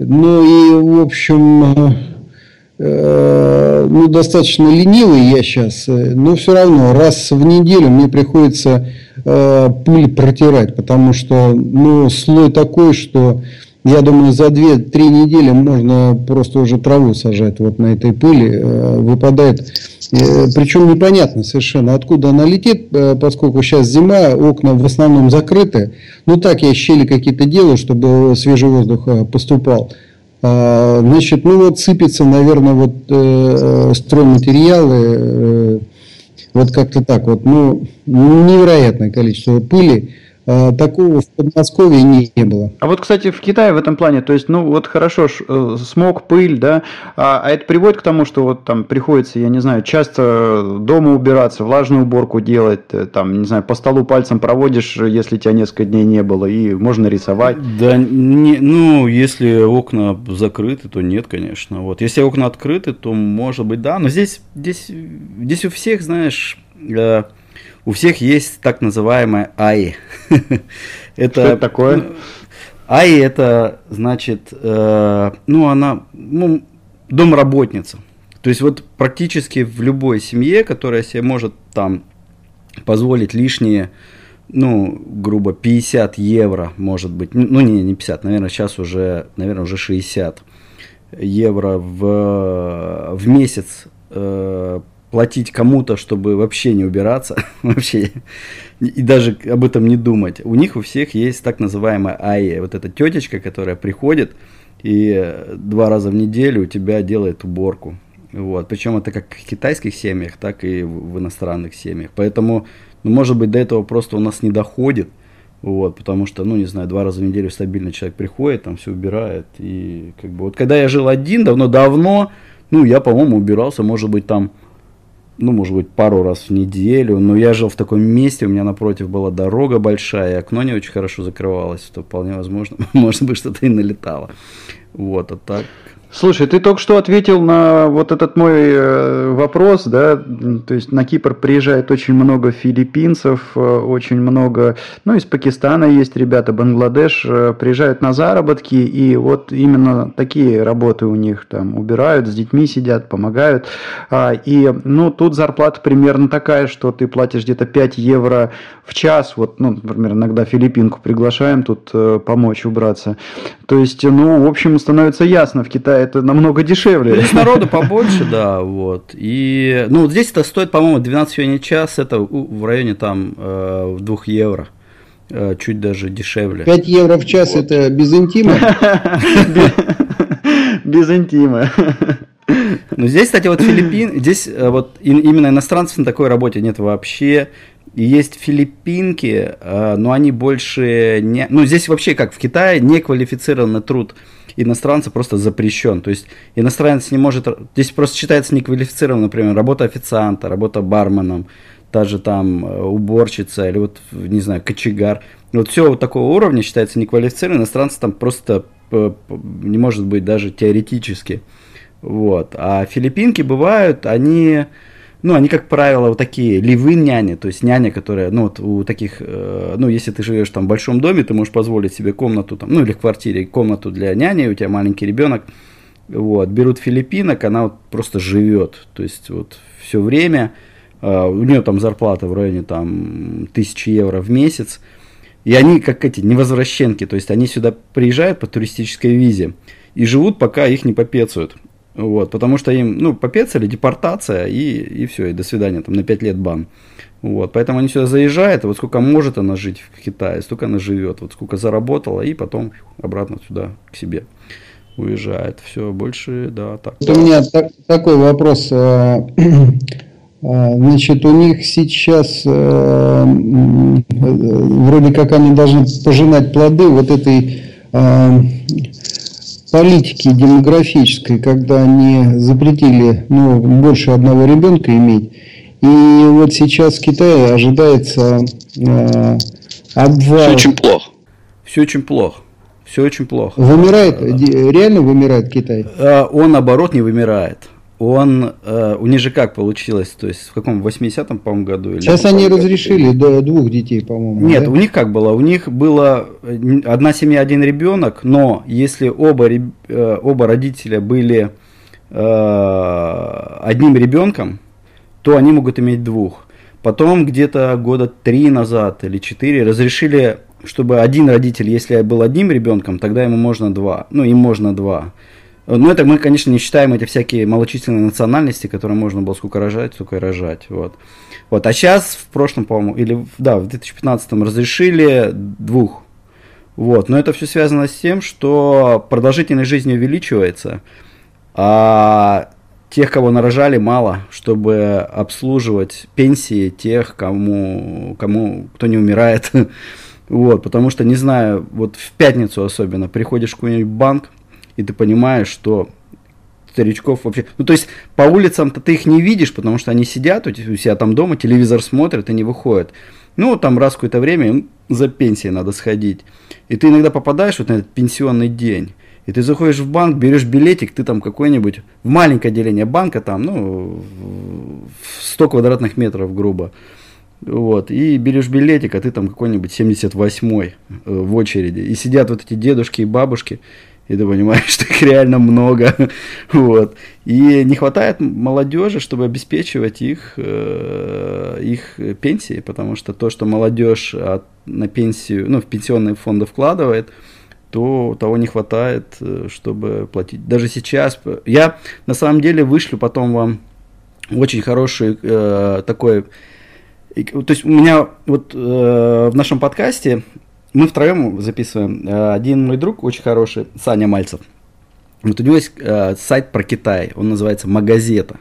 Speaker 2: ну и, в общем, э, ну, достаточно ленивый я сейчас, но все равно раз в неделю мне приходится э, пыль протирать, потому что ну, слой такой, что я думаю, за 2-3 недели можно просто уже траву сажать вот на этой пыли. Э, выпадает, э, причем непонятно совершенно, откуда она летит, э, поскольку сейчас зима, окна в основном закрыты. Ну так я щели какие-то делаю, чтобы свежий воздух поступал. А, значит, ну вот сыпется, наверное, вот стройматериалы, вот как-то так вот, ну, невероятное количество пыли. Э, такого в Подмосковье не, не было.
Speaker 1: А вот, кстати, в Китае в этом плане, то есть, ну вот хорошо, э, смог, пыль, да, а, а это приводит к тому, что вот там приходится, я не знаю, часто дома убираться, влажную уборку делать, э, там, не знаю, по столу пальцем проводишь, если тебя несколько дней не было, и можно рисовать.
Speaker 4: Да, не, ну, если окна закрыты, то нет, конечно. Вот, если окна открыты, то может быть, да, но здесь, здесь, здесь у всех, знаешь, у всех есть так называемая АИ.
Speaker 1: это, Что это такое? Ну,
Speaker 4: АИ это значит, э, ну она, ну, домработница. То есть вот практически в любой семье, которая себе может там позволить лишние, ну, грубо 50 евро, может быть, ну не, не 50, наверное, сейчас уже, наверное, уже 60 евро в, в месяц э, платить кому-то, чтобы вообще не убираться, вообще, и даже об этом не думать. У них у всех есть так называемая АИ, вот эта тетечка, которая приходит и два раза в неделю у тебя делает уборку. Вот. Причем это как в китайских семьях, так и в иностранных семьях. Поэтому, ну, может быть, до этого просто у нас не доходит. Вот, потому что, ну, не знаю, два раза в неделю стабильно человек приходит, там все убирает. И как бы вот когда я жил один, давно-давно, ну, я, по-моему, убирался, может быть, там ну, может быть, пару раз в неделю. Но я жил в таком месте, у меня напротив была дорога большая, окно не очень хорошо закрывалось, то вполне возможно, может быть, что-то и налетало. Вот, а так
Speaker 1: Слушай, ты только что ответил на вот этот мой э, вопрос, да, то есть на Кипр приезжает очень много филиппинцев, э, очень много, ну, из Пакистана есть ребята, Бангладеш, э, приезжают на заработки, и вот именно такие работы у них там убирают, с детьми сидят, помогают, а, и, ну, тут зарплата примерно такая, что ты платишь где-то 5 евро в час, вот, ну, например, иногда филиппинку приглашаем тут помочь убраться, то есть, ну, в общем, становится ясно, в Китае это намного дешевле.
Speaker 4: Здесь народу побольше, да, вот. И, ну, здесь это стоит, по-моему, 12 юаней час, это в районе там э, 2 евро э, чуть даже дешевле.
Speaker 2: 5 евро в час вот. это без интима?
Speaker 1: Без интима.
Speaker 4: Ну, здесь, кстати, вот Филиппин, здесь э, вот именно иностранцев на такой работе нет вообще. Есть филиппинки, э, но они больше не... Ну, здесь вообще, как в Китае, неквалифицированный труд иностранца просто запрещен. То есть иностранец не может... Здесь просто считается неквалифицированным, например, работа официанта, работа барменом, та же там э, уборщица или вот, не знаю, кочегар. Вот все вот такого уровня считается неквалифицированным, иностранец там просто э, не может быть даже теоретически. Вот. А филиппинки бывают, они ну, они, как правило, вот такие ливы няни, то есть няня, которая, ну, вот у таких, э, ну, если ты живешь там в большом доме, ты можешь позволить себе комнату там, ну, или в квартире комнату для няни, у тебя маленький ребенок, вот, берут филиппинок, она вот просто живет, то есть вот все время, э, у нее там зарплата в районе там тысячи евро в месяц, и они как эти невозвращенки, то есть они сюда приезжают по туристической визе и живут, пока их не попецают. Вот, потому что им, ну, попецали, депортация, и, и все, и до свидания, там, на 5 лет бан. Вот, поэтому они сюда заезжают, и вот сколько может она жить в Китае, столько она живет, вот сколько заработала, и потом обратно сюда, к себе уезжает. Все, больше, да, так.
Speaker 2: Вот у меня так, такой вопрос. Э, э, значит, у них сейчас э, вроде как они должны пожинать плоды вот этой политики демографической, когда они запретили ну, больше одного ребенка иметь. И вот сейчас в Китае ожидается э, обвал.
Speaker 4: Все очень плохо. Все очень плохо. Все очень плохо.
Speaker 2: Вымирает, реально вымирает Китай?
Speaker 4: Э, он, наоборот, не вымирает. Он, э, у них же как получилось, то есть в каком, 80-м, по-моему, году?
Speaker 2: Или Сейчас они разрешили до двух детей, по-моему.
Speaker 4: Нет, да? у них как было? У них было э, одна семья, один ребенок, но если оба, э, оба родителя были э, одним ребенком, то они могут иметь двух. Потом где-то года три назад или четыре разрешили, чтобы один родитель, если был одним ребенком, тогда ему можно два. Ну, им можно два. Ну, это мы, конечно, не считаем эти всякие малочисленные национальности, которые можно было сколько рожать, сколько и рожать. Вот. Вот. А сейчас, в прошлом, по-моему, или да, в 2015 разрешили двух. Вот. Но это все связано с тем, что продолжительность жизни увеличивается, а тех, кого нарожали, мало, чтобы обслуживать пенсии тех, кому, кому кто не умирает. Вот, потому что, не знаю, вот в пятницу особенно приходишь в какой-нибудь банк, и ты понимаешь, что старичков вообще... Ну, то есть, по улицам-то ты их не видишь, потому что они сидят у себя там дома, телевизор смотрят и не выходят. Ну, там раз какое-то время за пенсией надо сходить. И ты иногда попадаешь вот на этот пенсионный день. И ты заходишь в банк, берешь билетик, ты там какой-нибудь, в маленькое отделение банка, там, ну, 100 квадратных метров, грубо. Вот, и берешь билетик, а ты там какой-нибудь 78-й э, в очереди. И сидят вот эти дедушки и бабушки, и ты понимаешь, что их реально много. вот. И не хватает молодежи, чтобы обеспечивать их, э, их пенсии, потому что то, что молодежь от, на пенсию, ну, в пенсионные фонды вкладывает, то того не хватает, э, чтобы платить. Даже сейчас, я на самом деле вышлю потом вам очень хороший э, такой, то есть у меня вот э, в нашем подкасте мы втроем записываем. Э, один мой друг, очень хороший, Саня Мальцев. Вот у него есть э, сайт про Китай, он называется Магазета.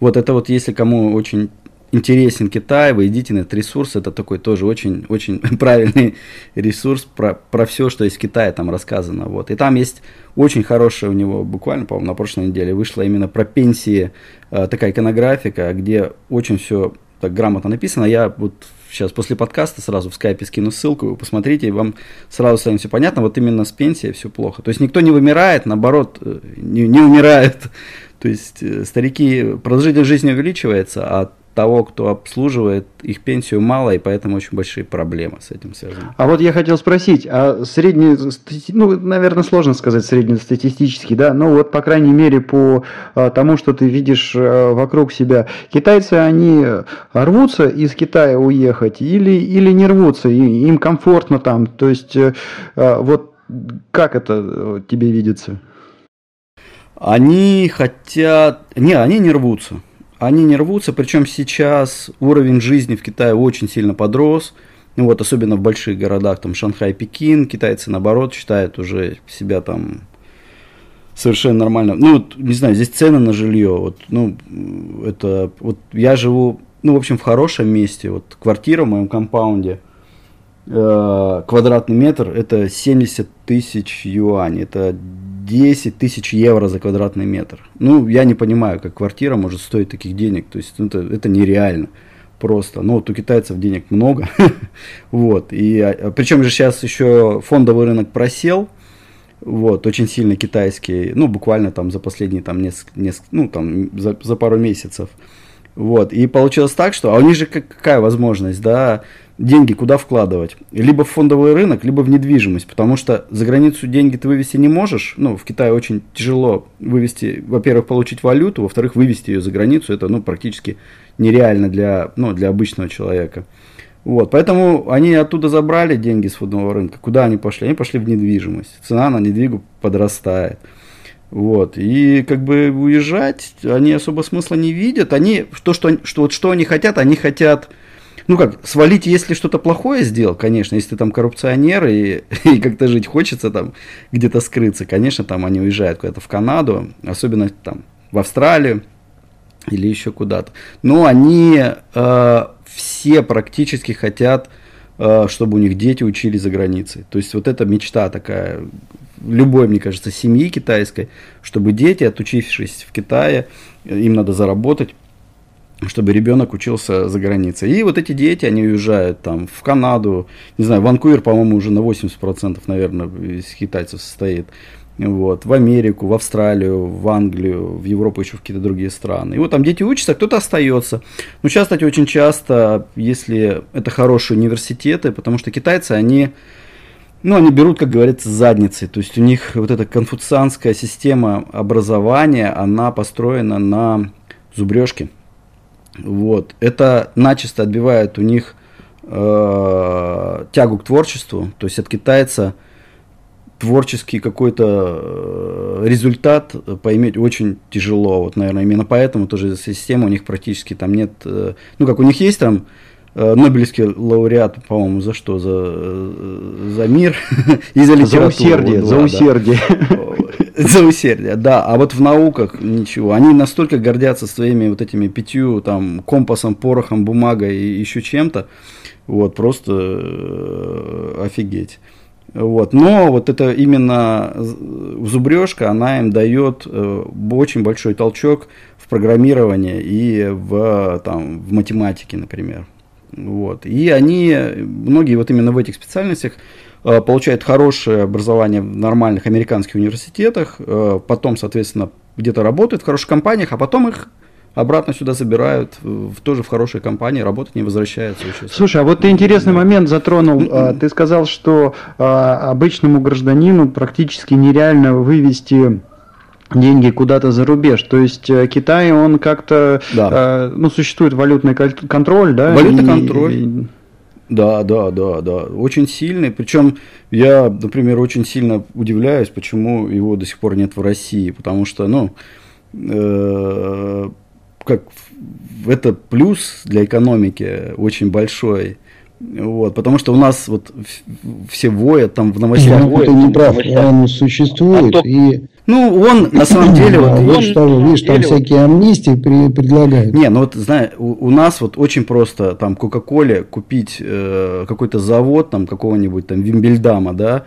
Speaker 4: Вот это вот, если кому очень интересен Китай, вы идите на этот ресурс, это такой тоже очень, очень правильный ресурс про, про все, что в Китае там рассказано. Вот. И там есть очень хорошая у него, буквально, по-моему, на прошлой неделе вышла именно про пенсии э, такая иконографика, где очень все так грамотно написано. Я вот сейчас после подкаста сразу в скайпе скину ссылку, вы посмотрите, и вам сразу станет все понятно. Вот именно с пенсией все плохо. То есть никто не вымирает, наоборот, э, не, не умирает. То есть э, старики, продолжительность жизни увеличивается, а того, кто обслуживает, их пенсию мало, и поэтому очень большие проблемы с этим связаны.
Speaker 1: А вот я хотел спросить, а средний, ну, наверное, сложно сказать среднестатистический, да, но вот, по крайней мере, по а, тому, что ты видишь а, вокруг себя, китайцы, они рвутся из Китая уехать или, или не рвутся, и, им комфортно там, то есть, а, вот как это э, тебе видится?
Speaker 4: Они хотят... Не, они не рвутся они не рвутся, причем сейчас уровень жизни в Китае очень сильно подрос, ну вот, особенно в больших городах, там Шанхай, Пекин, китайцы, наоборот, считают уже себя там совершенно нормально. Ну, вот, не знаю, здесь цены на жилье, вот, ну, это, вот я живу, ну, в общем, в хорошем месте, вот, квартира в моем компаунде, э, квадратный метр, это 70 тысяч юаней, это 10 тысяч евро за квадратный метр. Ну, я не понимаю, как квартира может стоить таких денег. То есть, ну, это, это нереально просто. Ну, вот у китайцев денег много. вот. И, а, причем же сейчас еще фондовый рынок просел. Вот, очень сильно китайский, ну, буквально там за последние там несколько, несколько ну, там за, за пару месяцев. Вот, и получилось так, что, а у них же какая возможность, да, деньги куда вкладывать? Либо в фондовый рынок, либо в недвижимость, потому что за границу деньги ты вывести не можешь. Ну, в Китае очень тяжело вывести, во-первых, получить валюту, во-вторых, вывести ее за границу, это, ну, практически нереально для, ну, для обычного человека. Вот, поэтому они оттуда забрали деньги с фондового рынка. Куда они пошли? Они пошли в недвижимость. Цена на недвигу подрастает. Вот, и как бы уезжать они особо смысла не видят. Они, то, что, что, вот, что они хотят, они хотят ну как, свалить, если что-то плохое сделал, конечно, если ты там коррупционер и, и как-то жить хочется там, где-то скрыться, конечно, там они уезжают куда-то в Канаду, особенно там в Австралию или еще куда-то. Но они э, все практически хотят, э, чтобы у них дети учились за границей. То есть вот эта мечта такая любой, мне кажется, семьи китайской, чтобы дети, отучившись в Китае, им надо заработать, чтобы ребенок учился за границей. И вот эти дети, они уезжают там в Канаду, не знаю, Ванкувер, по-моему, уже на 80%, наверное, из китайцев состоит. вот, в Америку, в Австралию, в Англию, в Европу, еще в какие-то другие страны. И вот там дети учатся, кто-то остается. Но сейчас, кстати, очень часто, если это хорошие университеты, потому что китайцы, они, ну, они берут, как говорится, задницей. То есть у них вот эта конфуцианская система образования, она построена на зубрежке. Вот. Это начисто отбивает у них э, тягу к творчеству. То есть от китайца – творческий какой-то э, результат поиметь очень тяжело. Вот, наверное, именно поэтому тоже система у них практически там нет. Э, ну, как у них есть там Нобелевский лауреат, по-моему, за что? За, за мир и за литературу.
Speaker 1: За усердие,
Speaker 4: вот,
Speaker 1: за усердие.
Speaker 4: За усердие, да. А вот в науках ничего. Они настолько гордятся своими вот этими пятью, там, компасом, порохом, бумагой и еще чем-то. Вот, просто офигеть. Вот. Но вот это именно зубрежка, она им дает э, очень большой толчок в программировании и в, там, в математике, например. Вот. И они, многие вот именно в этих специальностях э, получают хорошее образование в нормальных американских университетах, э, потом, соответственно, где-то работают в хороших компаниях, а потом их обратно сюда забирают, в, тоже в хорошей компании, работать не возвращаются.
Speaker 1: Слушай, а вот ты интересный момент затронул. А, ты сказал, что а, обычному гражданину практически нереально вывести деньги куда-то за рубеж. То есть э, Китай, он как-то, да. э, ну, существует валютный контроль, да?
Speaker 4: Валютный и, контроль. И... Да, да, да, да, очень сильный. Причем я, например, очень сильно удивляюсь, почему его до сих пор нет в России, потому что, ну, э, как это плюс для экономики очень большой. Вот, потому что у нас вот все воят там в новостях.
Speaker 2: Ну, ты не прав, он существует. А то... и...
Speaker 4: Ну, он на самом деле...
Speaker 2: вот, вот что, видишь, там всякие амнистии при, предлагают.
Speaker 4: Не, ну вот, знаешь, у, у нас вот очень просто там Кока-Коле купить э, какой-то завод там какого-нибудь там Вимбельдама, да,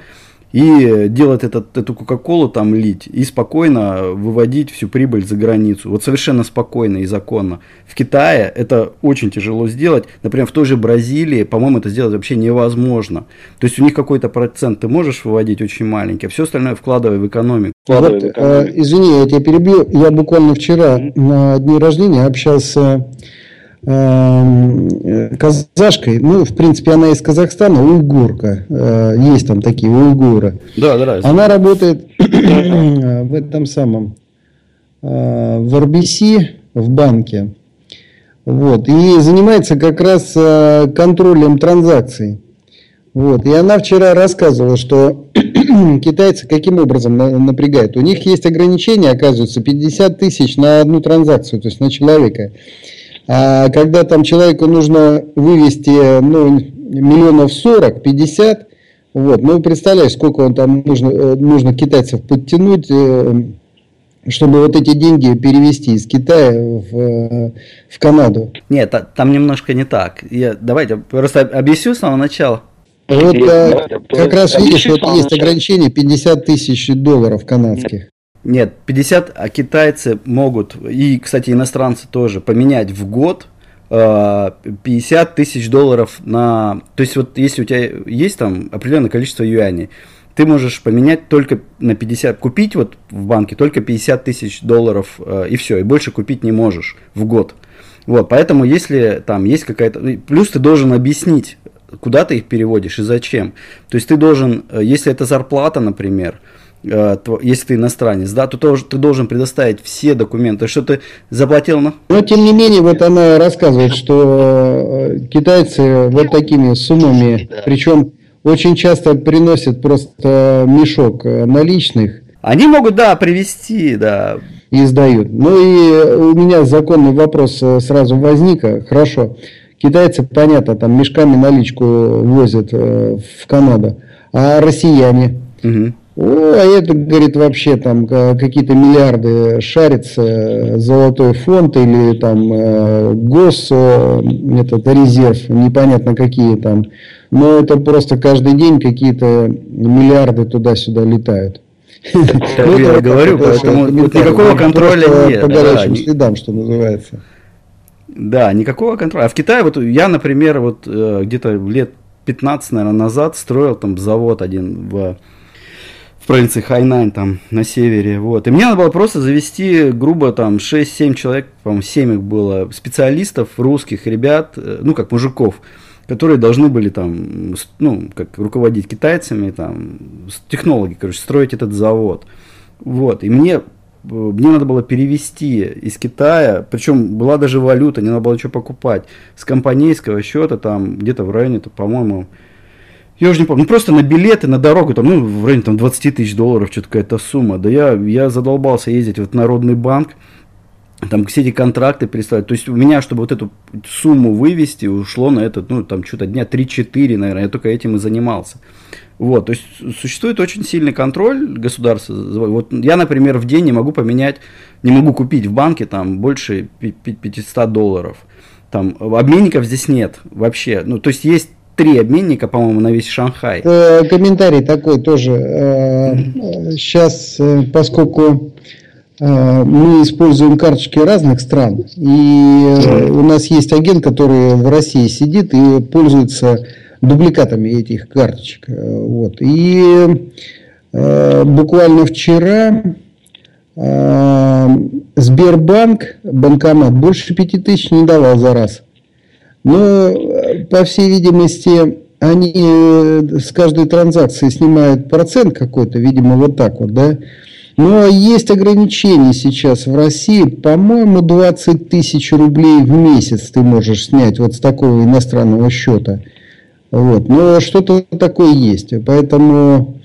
Speaker 4: и делать этот, эту Кока-Колу там лить и спокойно выводить всю прибыль за границу. Вот совершенно спокойно и законно. В Китае это очень тяжело сделать. Например, в той же Бразилии, по-моему, это сделать вообще невозможно. То есть у них какой-то процент ты можешь выводить очень маленький, а все остальное вкладывай в экономику.
Speaker 2: Вот, э, извини, я тебя перебью. Я буквально вчера на дне рождения общался э, казашкой, ну, в принципе, она из Казахстана, уйгурка, э, есть там такие уйгуры.
Speaker 4: Да, да,
Speaker 2: Она работает в этом самом, э, в RBC, в банке, вот, и занимается как раз контролем транзакций. Вот, и она вчера рассказывала, что китайцы каким образом напрягают. У них есть ограничения, оказывается, 50 тысяч на одну транзакцию, то есть на человека. А когда там человеку нужно вывести ну, миллионов 40, 50, вот, ну представляешь, сколько он там нужно, э, нужно китайцев подтянуть, э, чтобы вот эти деньги перевести из Китая в, в Канаду.
Speaker 4: Нет, там немножко не так. Я, давайте просто объясню с самого начала.
Speaker 2: Вот а, как раз видишь, вот есть ограничение 50 тысяч долларов канадских.
Speaker 4: Нет, 50, а китайцы могут, и, кстати, иностранцы тоже, поменять в год 50 э, тысяч долларов на... То есть, вот если у тебя есть там определенное количество юаней, ты можешь поменять только на 50, купить вот в банке только 50 тысяч долларов э, и все, и больше купить не можешь в год. Вот, поэтому если там есть какая-то... Плюс ты должен объяснить, куда ты их переводишь и зачем. То есть ты должен, э, если это зарплата, например, если ты иностранец, да, то тоже, ты должен предоставить все документы, что ты заплатил на...
Speaker 2: Но тем не менее, вот она рассказывает, что э, китайцы вот такими суммами, причем очень часто приносят просто мешок э, наличных.
Speaker 4: Они могут, да, привезти, да.
Speaker 2: И сдают. Ну и у меня законный вопрос сразу возник. Хорошо, китайцы, понятно, там мешками наличку возят в Канаду, а россияне? Угу. О, а это, говорит, вообще там какие-то миллиарды шарится, золотой фонд или там э, гос, этот резерв, непонятно какие там. Но это просто каждый день какие-то миллиарды туда-сюда летают.
Speaker 4: Ну, я говорю, поэтому никакого контроля нет.
Speaker 2: По горячим следам, что называется.
Speaker 4: Да, никакого контроля. А в Китае, вот я, например, вот э, где-то лет 15, наверное, назад строил там завод один в провинции Хайнань, там, на севере, вот. И мне надо было просто завести, грубо, там, 6-7 человек, по-моему, 7 их было, специалистов, русских ребят, э, ну, как мужиков, которые должны были там, ну, как руководить китайцами, там, технологи, короче, строить этот завод. Вот, и мне, э, мне надо было перевести из Китая, причем была даже валюта, не надо было ничего покупать, с компанейского счета, там, где-то в районе, по-моему, я уже не помню, ну просто на билеты, на дорогу, там, ну, в районе там, 20 тысяч долларов, что-то какая-то сумма. Да я, я задолбался ездить в Народный банк, там все эти контракты переставлять. То есть у меня, чтобы вот эту сумму вывести, ушло на это, ну, там, что-то дня 3-4, наверное, я только этим и занимался. Вот, то есть существует очень сильный контроль государства. Вот я, например, в день не могу поменять, не могу купить в банке там больше 500 долларов. Там обменников здесь нет вообще. Ну, то есть есть три обменника, по-моему, на весь Шанхай.
Speaker 2: Э, комментарий такой тоже. Э, сейчас, э, поскольку мы используем карточки разных стран, и у нас есть агент, который в России сидит и пользуется дубликатами этих карточек. Вот. И буквально вчера Сбербанк, банкомат, больше пяти тысяч не давал за раз. Но, по всей видимости, они э, с каждой транзакции снимают процент какой-то, видимо, вот так вот, да. Но есть ограничения сейчас в России. По-моему, 20 тысяч рублей в месяц ты можешь снять вот с такого иностранного счета. Вот. Но что-то такое есть. Поэтому,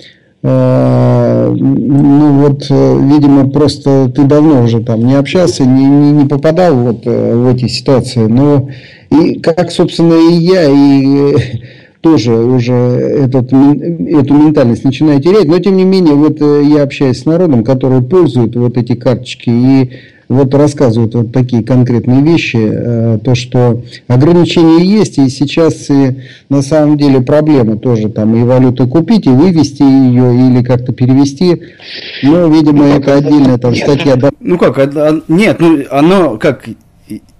Speaker 2: ну вот, э, видимо, просто ты давно уже там не общался, не, не, не попадал вот э, в эти ситуации. Но и как, собственно, и я, и э, тоже уже этот, эту ментальность начинаю терять. Но, тем не менее, вот э, я общаюсь с народом, который пользует вот эти карточки и вот рассказывают вот такие конкретные вещи, э, то, что ограничения есть, и сейчас и на самом деле проблема тоже там и валюту купить, и вывести ее, или как-то перевести. Но, видимо, ну, это отдельная там статья.
Speaker 4: Ну как, нет, ну оно как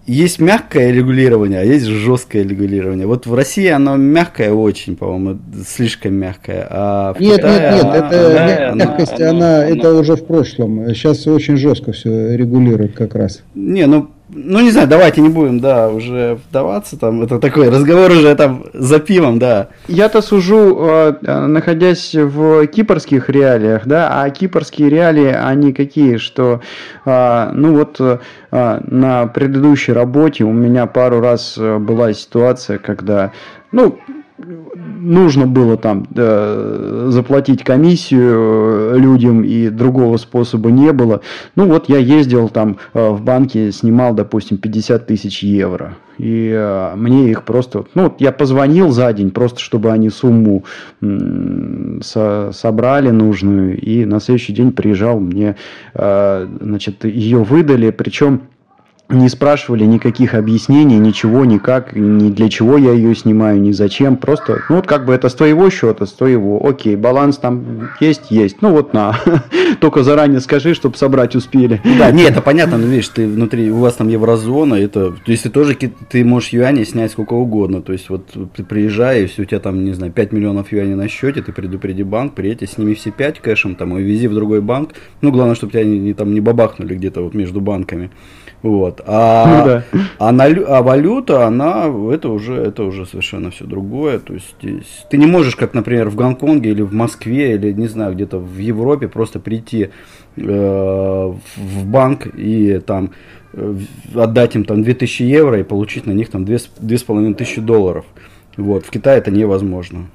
Speaker 4: есть мягкое регулирование, а есть жесткое регулирование. Вот в России оно мягкое очень, по-моему, слишком мягкое. А
Speaker 2: в нет, Китае нет, нет, она, это она, мягкость, она, она, она, это уже в прошлом. Сейчас очень жестко все регулирует как раз.
Speaker 4: Не, ну ну, не знаю, давайте не будем, да, уже вдаваться там. Это такой разговор уже там за пивом, да.
Speaker 1: Я-то сужу, э, находясь в кипрских реалиях, да, а кипрские реалии, они какие, что, э, ну вот, э, на предыдущей работе у меня пару раз была ситуация, когда, ну, нужно было там э, заплатить комиссию э, людям, и другого способа не было. Ну вот я ездил там э, в банке, снимал, допустим, 50 тысяч евро. И э, мне их просто... Ну, я позвонил за день, просто чтобы они сумму со, собрали нужную, и на следующий день приезжал, мне, э, значит, ее выдали, причем не спрашивали никаких объяснений, ничего, никак, ни для чего я ее снимаю, ни зачем. Просто, ну вот как бы это с твоего счета, с твоего. Окей, баланс там есть, есть. Ну вот на. Только заранее скажи, чтобы собрать успели.
Speaker 4: Да, нет, это понятно, но видишь, ты внутри, у вас там еврозона, это, то есть ты тоже, ты можешь юани снять сколько угодно. То есть вот ты приезжаешь, у тебя там, не знаю, 5 миллионов юаней на счете, ты предупреди банк, приедь, сними все 5 кэшем там и вези в другой банк. Ну, главное, чтобы тебя не, не, там не бабахнули где-то вот между банками. Вот. А, ну, да. а, на, а валюта, она, это уже, это уже совершенно все другое. То есть ты не можешь, как, например, в Гонконге или в Москве, или, не знаю, где-то в Европе просто прийти э, в банк и там э, отдать им там 2000 евро и получить на них там 2500 долларов. Вот. В Китае это невозможно.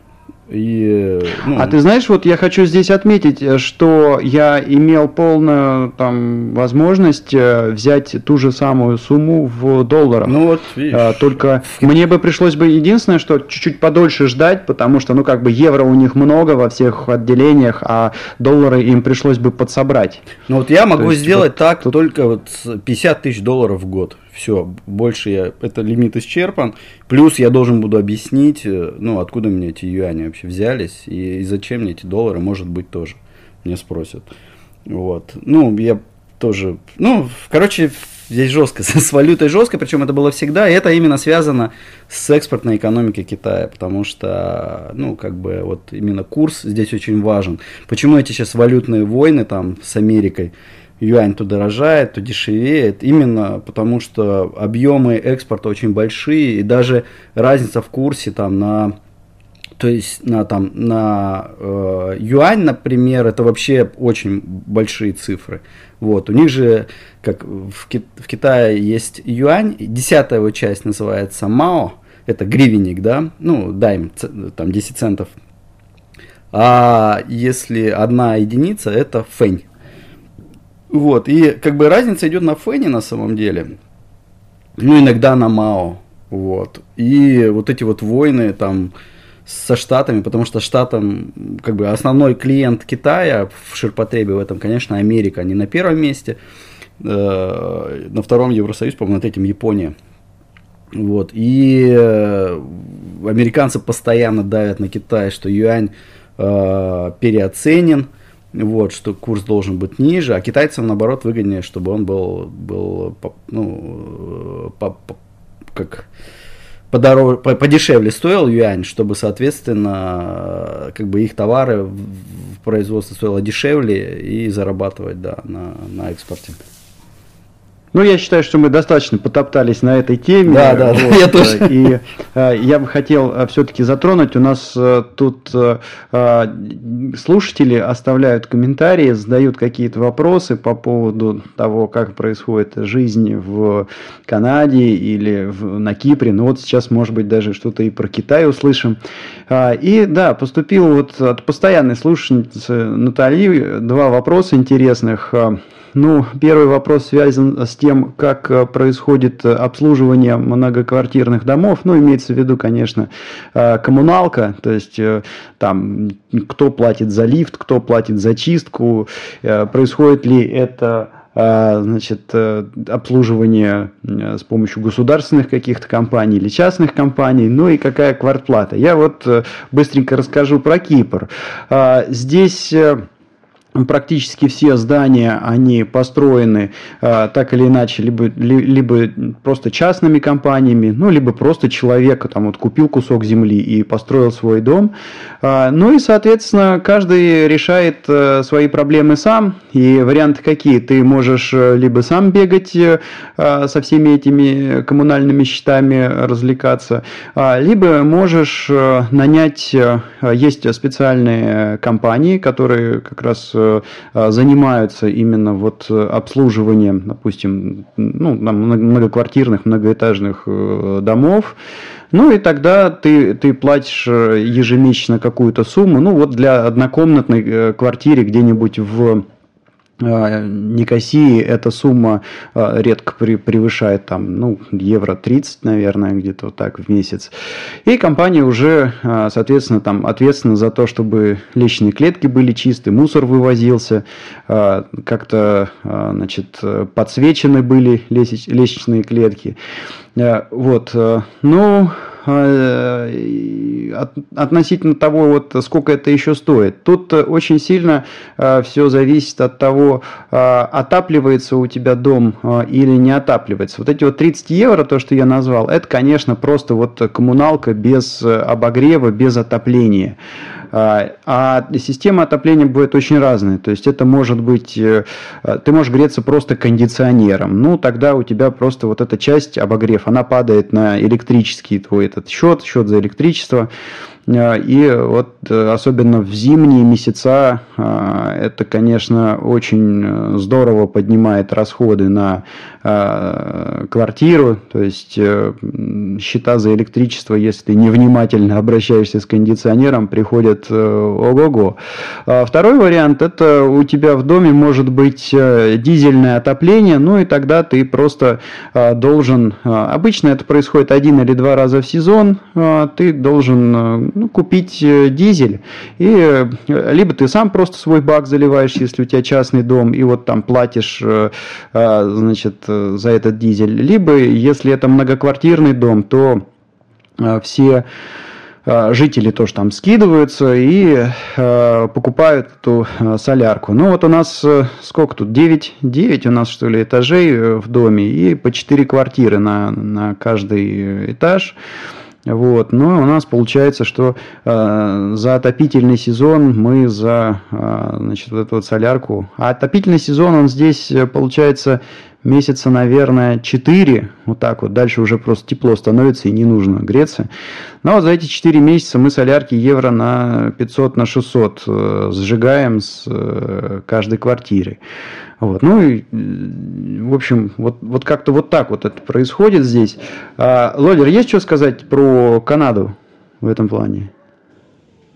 Speaker 1: И, ну... А ты знаешь, вот я хочу здесь отметить, э, что я имел полную там возможность э, взять ту же самую сумму в долларах. Ну вот, видишь. А, только мне бы пришлось бы единственное, что чуть-чуть подольше ждать, потому что, ну как бы евро у них много во всех отделениях, а доллары им пришлось бы подсобрать.
Speaker 4: Ну вот я могу есть, сделать вот, так тут... только вот 50 тысяч долларов в год все, больше я, это лимит исчерпан. Плюс я должен буду объяснить, э, ну, откуда мне эти юани вообще взялись и, и зачем мне эти доллары, может быть, тоже, мне спросят. Вот. Ну, я тоже, ну, короче, здесь жестко, с валютой жестко, причем это было всегда, и это именно связано с экспортной экономикой Китая, потому что, ну, как бы, вот именно курс здесь очень важен. Почему эти сейчас валютные войны там с Америкой, юань то дорожает, то дешевеет, именно потому что объемы экспорта очень большие, и даже разница в курсе там на то есть на, там, на э, юань, например, это вообще очень большие цифры. Вот, у них же, как в, Ки- в Китае есть юань, десятая его часть называется мао, это гривенник, да, ну, дайм, там 10 центов. А если одна единица, это фэнь. Вот, и как бы разница идет на фэне на самом деле, ну, иногда на мао, вот. И вот эти вот войны там, со Штатами, потому что Штатам, как бы, основной клиент Китая в ширпотребе в этом, конечно, Америка, они на первом месте, э, на втором Евросоюз, по-моему, на третьем Япония. Вот, и э, американцы постоянно давят на Китай, что юань э, переоценен, вот, что курс должен быть ниже, а китайцам, наоборот, выгоднее, чтобы он был, был ну, по, по, как подороже, подешевле стоил юань, чтобы, соответственно, как бы их товары в производстве стоило дешевле и зарабатывать да, на, на экспорте.
Speaker 1: Ну, я считаю, что мы достаточно потоптались на этой теме.
Speaker 4: Да, да, вот, я тоже.
Speaker 1: И э, я бы хотел э, все-таки затронуть. У нас э, тут э, э, слушатели оставляют комментарии, задают какие-то вопросы по поводу того, как происходит жизнь в Канаде или в, на Кипре. Ну, вот сейчас, может быть, даже что-то и про Китай услышим. Э, и да, поступил вот от постоянной слушательницы Натальи два вопроса интересных. Ну, первый вопрос связан с тем, как э, происходит обслуживание многоквартирных домов. Ну, имеется в виду, конечно, э, коммуналка, то есть э, там кто платит за лифт, кто платит за чистку, происходит ли это значит, обслуживание с помощью государственных каких-то компаний или частных компаний, ну и какая квартплата. Я вот быстренько расскажу про Кипр. Здесь практически все здания, они построены э, так или иначе, либо, ли, либо просто частными компаниями, ну, либо просто человек там вот купил кусок земли и построил свой дом. Э, ну и, соответственно, каждый решает э, свои проблемы сам. И варианты какие? Ты можешь э, либо сам бегать э, со всеми этими коммунальными счетами, развлекаться, либо можешь нанять, есть специальные компании, которые как раз занимаются именно вот обслуживанием, допустим, ну, многоквартирных, многоэтажных э, домов, ну и тогда ты, ты платишь э, ежемесячно какую-то сумму, ну вот для однокомнатной квартиры где-нибудь в Никосии эта сумма а, редко превышает там, ну, евро 30, наверное, где-то вот так в месяц. И компания уже, а, соответственно, там ответственна за то, чтобы личные клетки были чисты, мусор вывозился, как-то, значит, подсвечены были лестничные клетки. Вот, ну, относительно того, вот, сколько это еще стоит. Тут э, очень сильно э, все зависит от того, отапливается у тебя дом или не отапливается. Вот эти вот 30 евро, то, что я назвал, это, конечно, просто вот коммуналка без обогрева, без отопления. А, а система отопления будет очень разная. То есть это может быть, э, ты можешь греться просто кондиционером. Ну, тогда у тебя просто вот эта часть обогрев, она падает на электрический твой этот счет, счет за электричество. Э, и вот э, особенно в зимние месяца это, конечно, очень здорово поднимает расходы на квартиру. То есть счета за электричество, если ты невнимательно обращаешься с кондиционером, приходят ого-го. А второй вариант – это у тебя в доме может быть дизельное отопление, ну и тогда ты просто должен, обычно это происходит один или два раза в сезон, ты должен ну, купить э, дизель, и э, либо ты сам просто свой бак заливаешь, если у тебя частный дом, и вот там платишь, э, значит, за этот дизель, либо если это многоквартирный дом, то все э, жители тоже там скидываются и э, покупают эту э, солярку. Ну вот у нас э, сколько тут? 9, 9 у нас что ли этажей э, в доме и по 4 квартиры на, на каждый этаж. Вот. Но у нас получается, что э, за отопительный сезон мы за э, значит, вот эту вот солярку. А отопительный сезон, он здесь э, получается месяца, наверное, 4, вот так вот, дальше уже просто тепло становится и не нужно греться. Но вот за эти 4 месяца мы солярки евро на 500, на 600 э, сжигаем с э, каждой квартиры. Вот. Ну и, в общем, вот, вот как-то вот так вот это происходит здесь. А, Лодер, есть что сказать про Канаду в этом плане?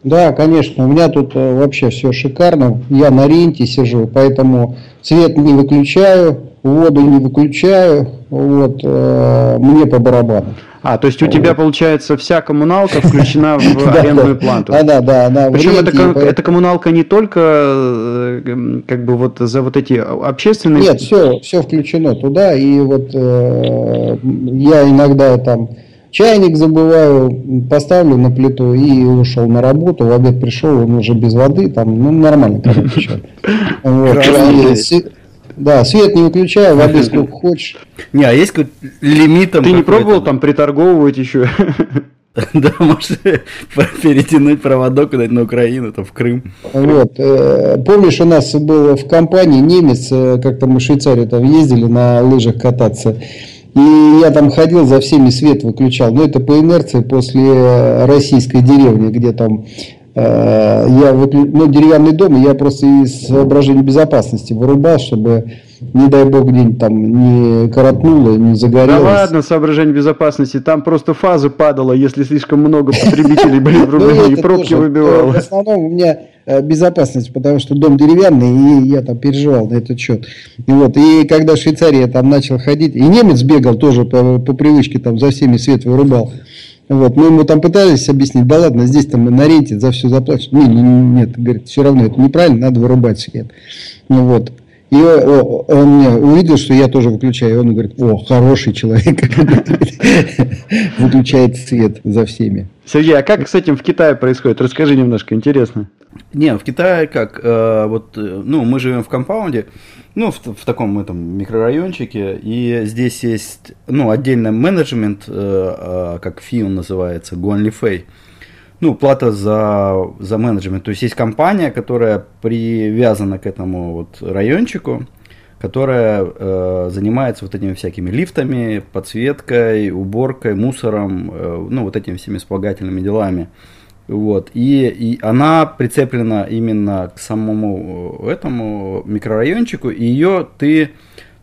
Speaker 2: Да, конечно, у меня тут э, вообще все шикарно. Я на ренте сижу, поэтому свет не выключаю, воду не выключаю, вот, э, мне по барабану.
Speaker 1: А, то есть у тебя, получается, вся коммуналка включена в арендную плату.
Speaker 2: Да, да, да. она в
Speaker 1: Причем это коммуналка не только э, как бы вот за вот эти общественные...
Speaker 2: Нет, все, все включено туда, и вот э, я иногда там чайник забываю, поставлю на плиту и ушел на работу, в обед пришел, он уже без воды, там, ну, нормально, короче. Да, свет не переключаю, воды сколько хочешь.
Speaker 4: Не, а есть какой-то лимит там
Speaker 1: Ты не пробовал там приторговывать еще?
Speaker 4: Да, может перетянуть проводок куда-нибудь на Украину, там в Крым.
Speaker 2: Вот. э, Помнишь, у нас был в компании немец, э, как-то мы в Швейцарию там ездили на лыжах кататься. И я там ходил, за всеми свет выключал. Но это по инерции после э, российской деревни, где там я выклю... ну, деревянный дом, я просто из соображений безопасности вырубал, чтобы, не дай бог, где-нибудь там не коротнуло, не
Speaker 1: Да
Speaker 2: загорелось.
Speaker 1: ладно, соображение безопасности, там просто фаза падала, если слишком много потребителей были в
Speaker 2: Ну,
Speaker 1: рубине, и пробки
Speaker 2: э, В
Speaker 1: выбивало.
Speaker 2: основном у меня э, безопасность, потому что дом деревянный, и я там переживал на этот счет. И вот, и когда в Швейцарии я там начал ходить, и немец бегал тоже по, по привычке, там за всеми свет вырубал. Вот, мы ему там пытались объяснить, да ладно, здесь там на ренте за все заплатишь. Не, не, не, нет, говорит, все равно это неправильно, надо вырубать свет. Ну вот. И о- он меня увидел, что я тоже выключаю, и он говорит, о, хороший человек, выключает свет за всеми.
Speaker 1: Сергей, а как с этим в Китае происходит? Расскажи немножко, интересно.
Speaker 4: Не, в Китае как, э, вот, э, ну, мы живем в компаунде, ну, в, в таком этом микрорайончике, и здесь есть, ну, отдельный менеджмент, э, э, как фи он называется, Гуанли Фэй. Ну, плата за, за менеджмент. То есть есть компания, которая привязана к этому вот райончику, которая э, занимается вот этими всякими лифтами, подсветкой, уборкой, мусором, э, ну, вот этими всеми вспомогательными делами. Вот. И, и она прицеплена именно к самому э, этому микрорайончику, и ее ты,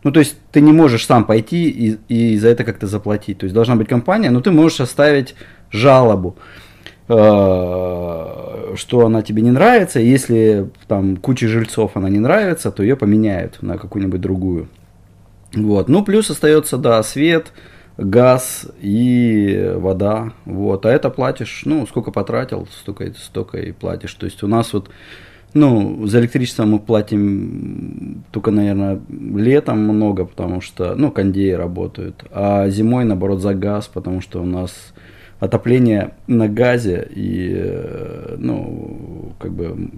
Speaker 4: ну то есть ты не можешь сам пойти и, и за это как-то заплатить. То есть должна быть компания, но ты можешь оставить жалобу, э, что она тебе не нравится. Если там куче жильцов она не нравится, то ее поменяют на какую-нибудь другую. Вот. Ну, плюс остается, да, свет, газ и вода. Вот. А это платишь, ну, сколько потратил, столько, столько и платишь. То есть у нас вот, ну, за электричество мы платим только, наверное, летом много, потому что, ну, кондеи работают. А зимой, наоборот, за газ, потому что у нас отопление на газе и, э, ну, как бы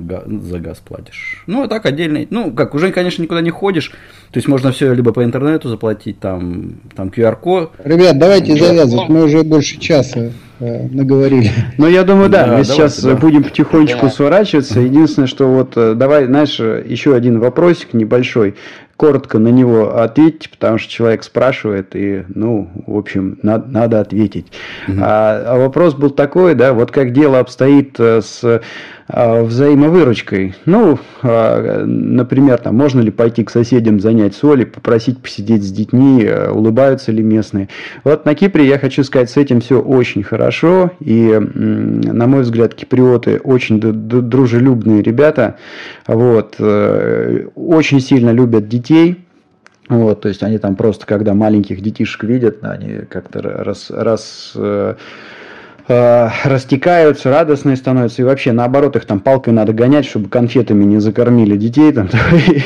Speaker 4: за газ платишь. Ну, а так отдельный. Ну, как, уже, конечно, никуда не ходишь. То есть можно все либо по интернету заплатить, там, там QR-код.
Speaker 2: Ребят, давайте завязывать, мы уже больше часа э, наговорили.
Speaker 1: Ну, я думаю, да,
Speaker 4: Да,
Speaker 1: мы
Speaker 4: давайте,
Speaker 1: сейчас
Speaker 4: да.
Speaker 1: будем потихонечку сворачиваться. Единственное, что вот, э, давай, знаешь, еще один вопросик небольшой. Коротко на него ответьте, потому что человек спрашивает, и, ну, в общем, надо, надо ответить. А, а вопрос был такой, да, вот как дело обстоит э, с взаимовыручкой. Ну, а, например, там, можно ли пойти к соседям занять соли, попросить посидеть с детьми, э, улыбаются ли местные. Вот на Кипре, я хочу сказать, с этим все очень хорошо, и, на мой взгляд, киприоты очень дружелюбные ребята, вот, э, очень сильно любят детей, вот, то есть они там просто, когда маленьких детишек видят, они как-то раз, раз э, растекаются, радостные становятся, и вообще наоборот их там палкой надо гонять, чтобы конфетами не закормили детей. Там,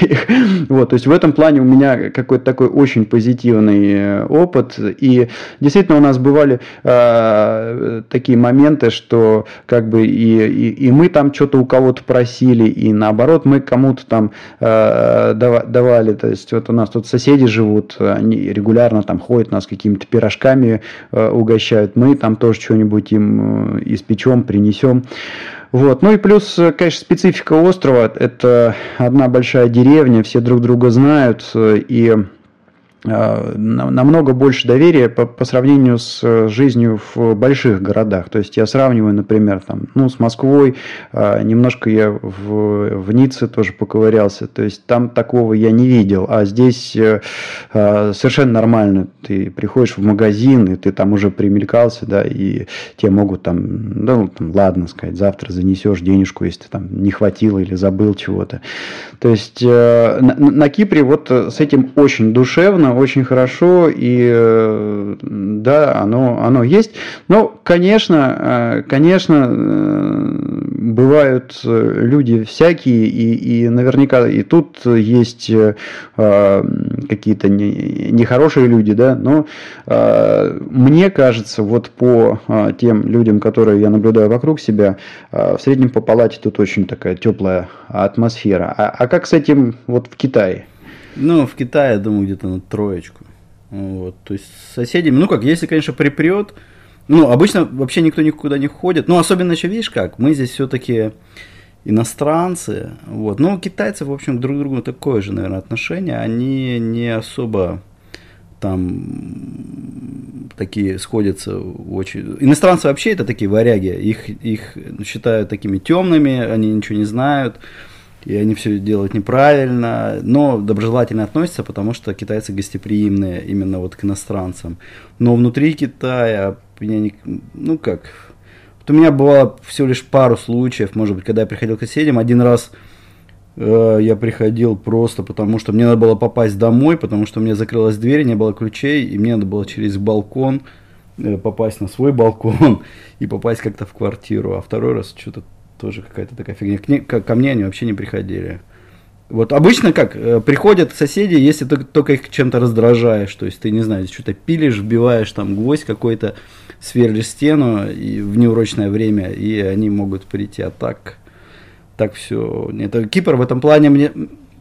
Speaker 1: вот, то есть в этом плане у меня какой-то такой очень позитивный э, опыт, и действительно у нас бывали э, такие моменты, что как бы и, и, и мы там что-то у кого-то просили, и наоборот мы кому-то там э, давали, то есть вот у нас тут соседи живут, они регулярно там ходят, нас какими-то пирожками э, угощают, мы там тоже что-нибудь им э, испечем, принесем. Вот. Ну и плюс, э, конечно, специфика острова. Это одна большая деревня, все друг друга знают. Э, и намного больше доверия по, по сравнению с э, жизнью в больших городах. То есть я сравниваю, например, там, ну, с Москвой, э, немножко я в, в Ницце тоже поковырялся, то есть там такого я не видел, а здесь совершенно нормально. Ты приходишь в магазин, и ты там уже примелькался, да, и тебе могут там, ну, там, ладно сказать, завтра занесешь денежку, если там не хватило или забыл чего-то. То есть на, на Кипре вот с этим очень душевно, очень хорошо, и э, да, оно, оно есть. Но, конечно, э, конечно, э, бывают люди всякие, и, и наверняка и тут есть какие-то нехорошие люди, да, но мне кажется, вот по тем людям, которые я наблюдаю вокруг себя, в среднем по палате тут очень такая теплая атмосфера. А, а как с этим вот в Китае?
Speaker 4: Ну, в Китае, я думаю, где-то на троечку. Вот, то есть с соседями, ну как, если, конечно, припрет, ну, обычно вообще никто никуда не ходит. Ну, особенно еще, видишь как, мы здесь все-таки иностранцы, вот. Ну, китайцы, в общем, друг к другу такое же, наверное, отношение. Они не особо там такие сходятся очень... Иностранцы вообще это такие варяги, их, их считают такими темными, они ничего не знают и они все делают неправильно, но доброжелательно относятся, потому что китайцы гостеприимные именно вот к иностранцам. Но внутри Китая, меня не, ну как, вот у меня было всего лишь пару случаев, может быть, когда я приходил к соседям, один раз э, я приходил просто потому, что мне надо было попасть домой, потому что у меня закрылась дверь, не было ключей, и мне надо было через балкон э, попасть на свой балкон и попасть как-то в квартиру, а второй раз что-то тоже какая-то такая фигня. К не, ко, ко мне они вообще не приходили. Вот обычно как, э, приходят соседи, если ты только их чем-то раздражаешь, то есть ты, не знаю, что-то пилишь, вбиваешь там гвоздь какой-то, сверлишь стену и в неурочное время, и они могут прийти, а так, так все. Нет, Кипр в этом плане мне,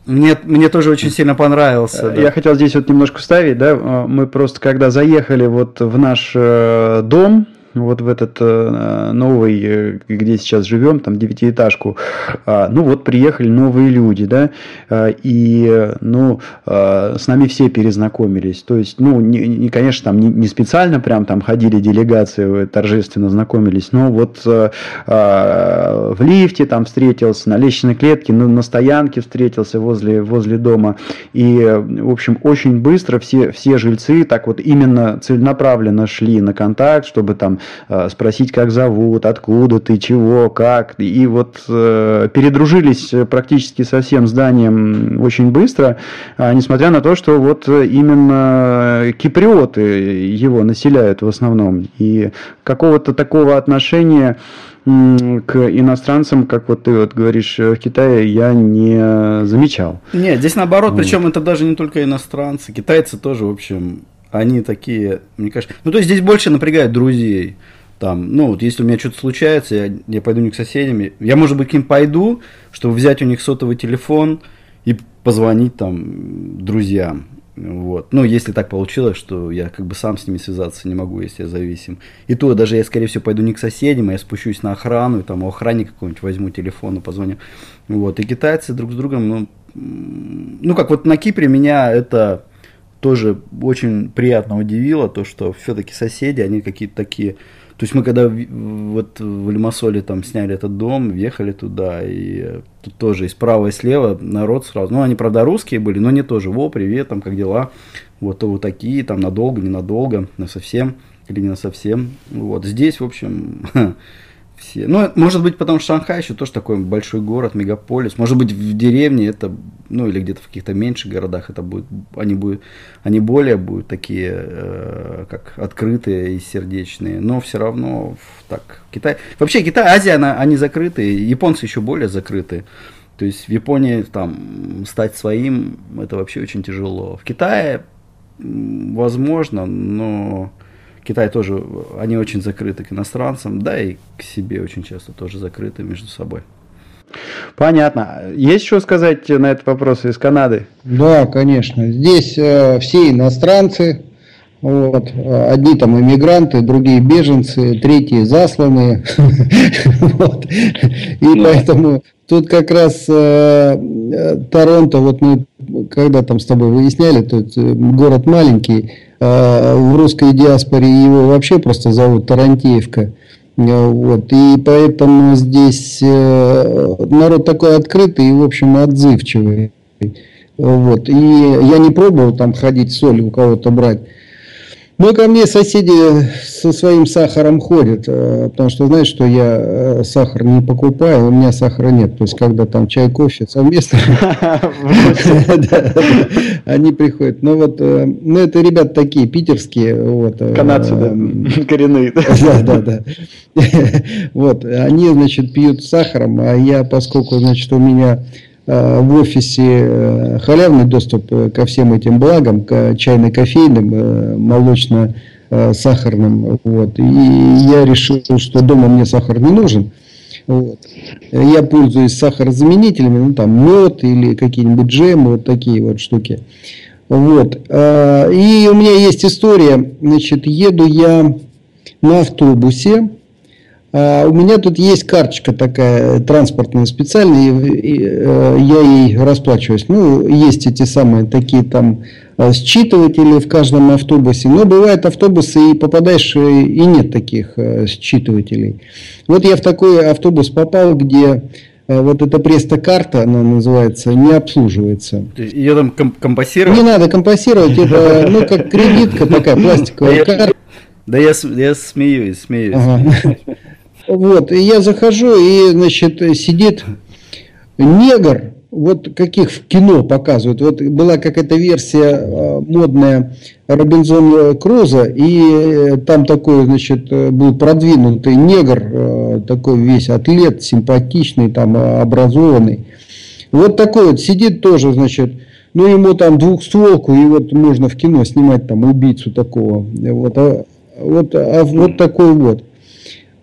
Speaker 4: мне, мне тоже очень сильно понравился.
Speaker 1: Да. Я хотел здесь вот немножко вставить, да, мы просто когда заехали вот в наш э, дом, вот в этот э, новый, э, где сейчас живем, там девятиэтажку, э, ну вот приехали новые люди, да, э, и, ну, э, с нами все перезнакомились, то есть, ну, не, не конечно, там не, не специально прям там ходили делегации, торжественно знакомились, но вот э, э, в лифте там встретился, на лестничной клетке, на, на стоянке встретился возле, возле дома, и, в общем, очень быстро все, все жильцы так вот именно целенаправленно шли на контакт, чтобы там Э, спросить, как зовут, откуда ты, чего, как. И вот э, передружились практически со всем зданием очень быстро, а, несмотря на то, что вот именно киприоты его населяют в основном. И какого-то такого отношения к иностранцам, как вот ты вот говоришь в Китае, я не замечал.
Speaker 4: Нет, здесь наоборот, вот. причем это даже не только иностранцы, китайцы тоже, в общем, они такие, мне кажется, ну то есть здесь больше напрягают друзей. Там, ну вот если у меня что-то случается, я, я пойду не к соседям, я может быть к ним пойду, чтобы взять у них сотовый телефон и позвонить там друзьям. Вот. Ну, если так получилось, что я как бы сам с ними связаться не могу, если я зависим. И то даже я, скорее всего, пойду не к соседям, а я спущусь на охрану, и там у охранника какого-нибудь возьму телефон и позвоню. Вот. И китайцы друг с другом, ну, ну, как вот на Кипре меня это тоже очень приятно удивило, то, что все-таки соседи, они какие-то такие... То есть мы когда вот в Лимассоле там сняли этот дом, въехали туда, и тут тоже и справа, и слева народ сразу. Ну, они, правда, русские были, но не тоже. Во, привет, там, как дела? Вот, то вот такие, там, надолго, ненадолго, на совсем или не на совсем. Вот, здесь, в общем, все. Ну, может быть, потому что Шанхай еще тоже такой большой город, мегаполис. Может быть, в деревне это, ну, или где-то в каких-то меньших городах это будет, они будут, они более будут такие, э, как открытые и сердечные. Но все равно так, Китай. Вообще, Китай, Азия, она, они закрытые, японцы еще более закрытые. То есть в Японии там стать своим, это вообще очень тяжело. В Китае возможно, но Китай тоже, они очень закрыты к иностранцам, да и к себе очень часто тоже закрыты между собой.
Speaker 1: Понятно. Есть что сказать на этот вопрос из Канады?
Speaker 2: Да, конечно. Здесь э, все иностранцы, вот. Одни там иммигранты, другие беженцы, третьи засланные. И поэтому тут как раз э, Торонто, вот мы когда там с тобой выясняли, тут э, город маленький, э, в русской диаспоре его вообще просто зовут Тарантеевка. Вот. И поэтому здесь э, народ такой открытый и, в общем, отзывчивый. Вот. И я не пробовал там ходить соль у кого-то брать. Ну, ко мне соседи со своим сахаром ходят, э, потому что знают, что я э, сахар не покупаю, у меня сахара нет. То есть, когда там чай, кофе совместно, они приходят. Ну, вот, э, ну, это ребята такие, питерские. Вот,
Speaker 1: Канадцы, да, коренные.
Speaker 2: Да, да, да. Вот, они, значит, пьют сахаром, а я, поскольку, значит, у меня в офисе э, халявный доступ э, ко всем этим благам, к чайно-кофейным, молочно-сахарным. Вот. И я решил, что дома мне сахар не нужен. Вот. Я пользуюсь сахарозаменителями, ну там мед или какие-нибудь джемы, вот такие вот штуки. Вот. И у меня есть история, значит, еду я на автобусе, а, у меня тут есть карточка такая транспортная специальная, и, э, я ей расплачиваюсь. Ну, есть эти самые такие там э, считыватели в каждом автобусе. Но бывают автобусы, и попадаешь, э, и нет таких считывателей. Вот я в такой автобус попал, где вот эта преста-карта, она называется, не обслуживается.
Speaker 4: Ее там компасировать?
Speaker 2: Не надо компасировать, это ну как кредитка такая пластиковая карта.
Speaker 4: Да я, я смеюсь, смеюсь. Ага.
Speaker 2: Вот, и я захожу, и, значит, сидит негр, вот каких в кино показывают. Вот была какая-то версия а, модная Робинзон Круза, и э, там такой, значит, был продвинутый негр, э, такой весь атлет, симпатичный, там образованный. Вот такой вот сидит тоже, значит, ну ему там двухстволку, и вот можно в кино снимать там убийцу такого. Вот, а, вот, а вот такой вот.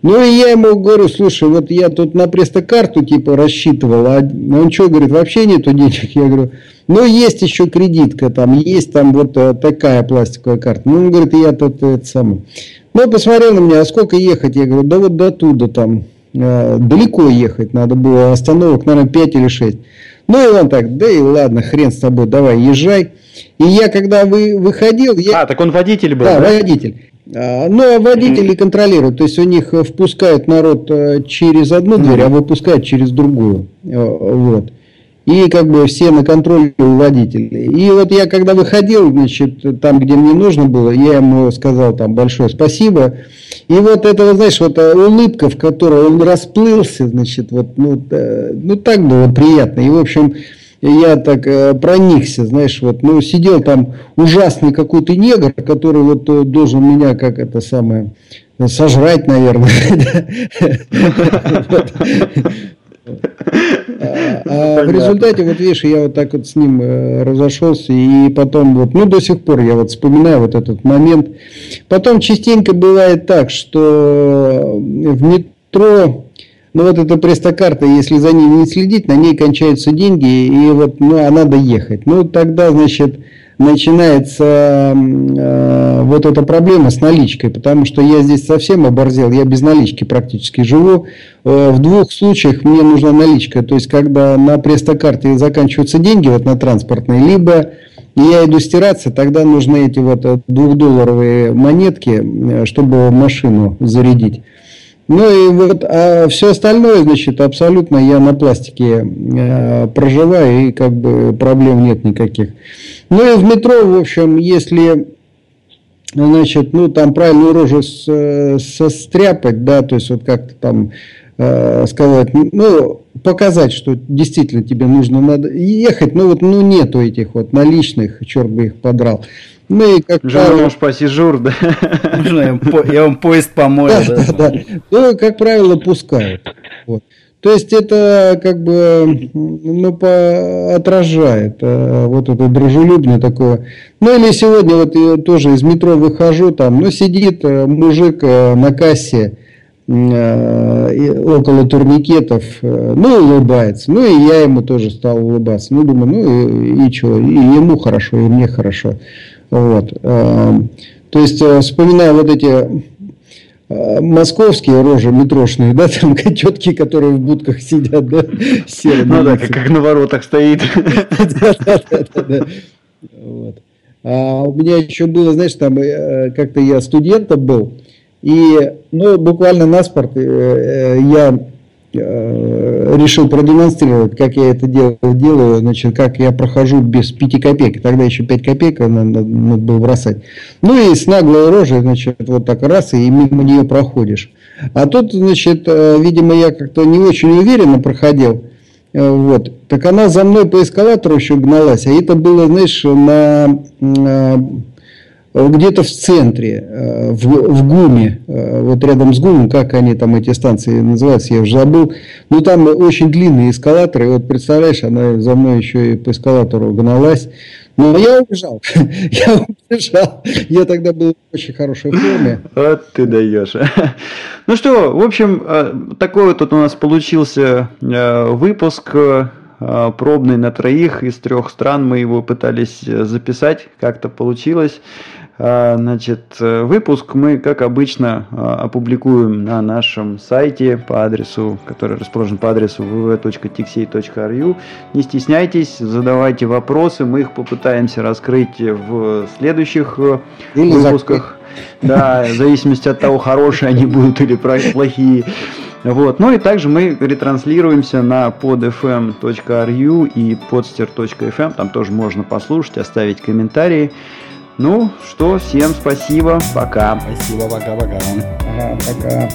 Speaker 2: Ну и я ему говорю, слушай, вот я тут на престокарту типа рассчитывал, а он что, говорит, вообще нету денег? Я говорю, ну есть еще кредитка, там есть там вот э, такая пластиковая карта. Ну он говорит, я тут это самое. Ну посмотрел на меня, а сколько ехать? Я говорю, да вот до туда там, э, далеко ехать надо было, остановок, наверное, 5 или 6. Ну и он так, да и ладно, хрен с тобой, давай, езжай. И я когда вы, выходил... Я...
Speaker 1: А, так он водитель был,
Speaker 2: да? Да, водитель. А, но водители контролируют, то есть у них э, впускают народ э, через одну дверь, а выпускают через другую. Э, вот. И как бы все на контроле у водителей. И вот я когда выходил, значит, там, где мне нужно было, я ему сказал там большое спасибо. И вот это, знаешь, вот улыбка, в которой он расплылся, значит, вот, ну, ну так было приятно. И, в общем, я так э, проникся, знаешь, вот, ну, сидел там ужасный какой-то негр, который вот э, должен меня, как это самое, сожрать, наверное. А, а в результате, вот видишь, я вот так вот с ним э, разошелся, и потом вот, ну, до сих пор я вот вспоминаю вот этот момент. Потом частенько бывает так, что в метро но ну, вот эта престокарта, если за ней не следить, на ней кончаются деньги, и вот, ну, а надо. Ну, тогда, значит, начинается э, вот эта проблема с наличкой, потому что я здесь совсем оборзел, я без налички практически живу. Э, в двух случаях мне нужна наличка, то есть когда на престокарте заканчиваются деньги вот на транспортной, либо я иду стираться, тогда нужны эти вот двухдолларовые монетки, э, чтобы машину зарядить. Ну и вот а все остальное, значит, абсолютно я на пластике э, проживаю и как бы проблем нет никаких. Ну и в метро, в общем, если значит, ну, там правильную рожу с, состряпать, да, то есть вот как-то там э, сказать, ну, показать, что действительно тебе нужно надо ехать, ну вот, ну, нету этих вот наличных, черт бы их подрал.
Speaker 1: Ну и как правило... пассажир, да?
Speaker 4: Я вам поезд помою, да? Да, да.
Speaker 2: Ну, как правило, пускают. То есть это как бы ну, по, отражает э, вот это дружелюбное такое. Ну или сегодня вот я тоже из метро выхожу, там, ну сидит э, мужик э, на кассе э, около турникетов, ну улыбается. Ну и я ему тоже стал улыбаться. Ну думаю, ну и, и что, и ему хорошо, и мне хорошо. Вот. Э, то есть э, вспоминая вот эти Э, московские рожи метрошные, да, там тетки, которые в будках сидят, да,
Speaker 1: серые. Ну да, как, на воротах стоит. Да, да, да, да.
Speaker 2: А у меня еще было, знаешь, там э, как-то я студентом был, и, ну, буквально на спорт я решил продемонстрировать, как я это делаю, делаю, значит, как я прохожу без 5 копеек. Тогда еще 5 копеек надо, надо было бросать. Ну и с наглой рожей, значит, вот так раз, и мимо нее проходишь. А тут, значит, э, видимо, я как-то не очень уверенно проходил. Э, вот. Так она за мной по эскалатору еще гналась. А это было, знаешь, на где-то в центре, э, в, в ГУМе, э, вот рядом с ГУМом, как они там эти станции называются, я уже забыл, но там очень длинные эскалаторы, вот представляешь, она за мной еще и по эскалатору гналась, но я убежал, я убежал, я тогда был в очень хорошей форме.
Speaker 1: Вот ты даешь. Ну что, в общем, э, такой вот тут у нас получился выпуск пробный на троих из трех стран. Мы его пытались записать, как-то получилось. А, значит, э, выпуск мы, как обычно, а, опубликуем на нашем сайте по адресу, который расположен по адресу www.tixey.ru. Не стесняйтесь, задавайте вопросы, мы их попытаемся раскрыть в следующих э, или выпусках. Да, в зависимости от того, хорошие они будут или плохие. Вот. Ну и также мы ретранслируемся на podfm.ru и podster.fm. Там тоже можно послушать, оставить комментарии. Ну что, всем спасибо, пока.
Speaker 4: Спасибо, пока-пока.
Speaker 2: Ага, пока.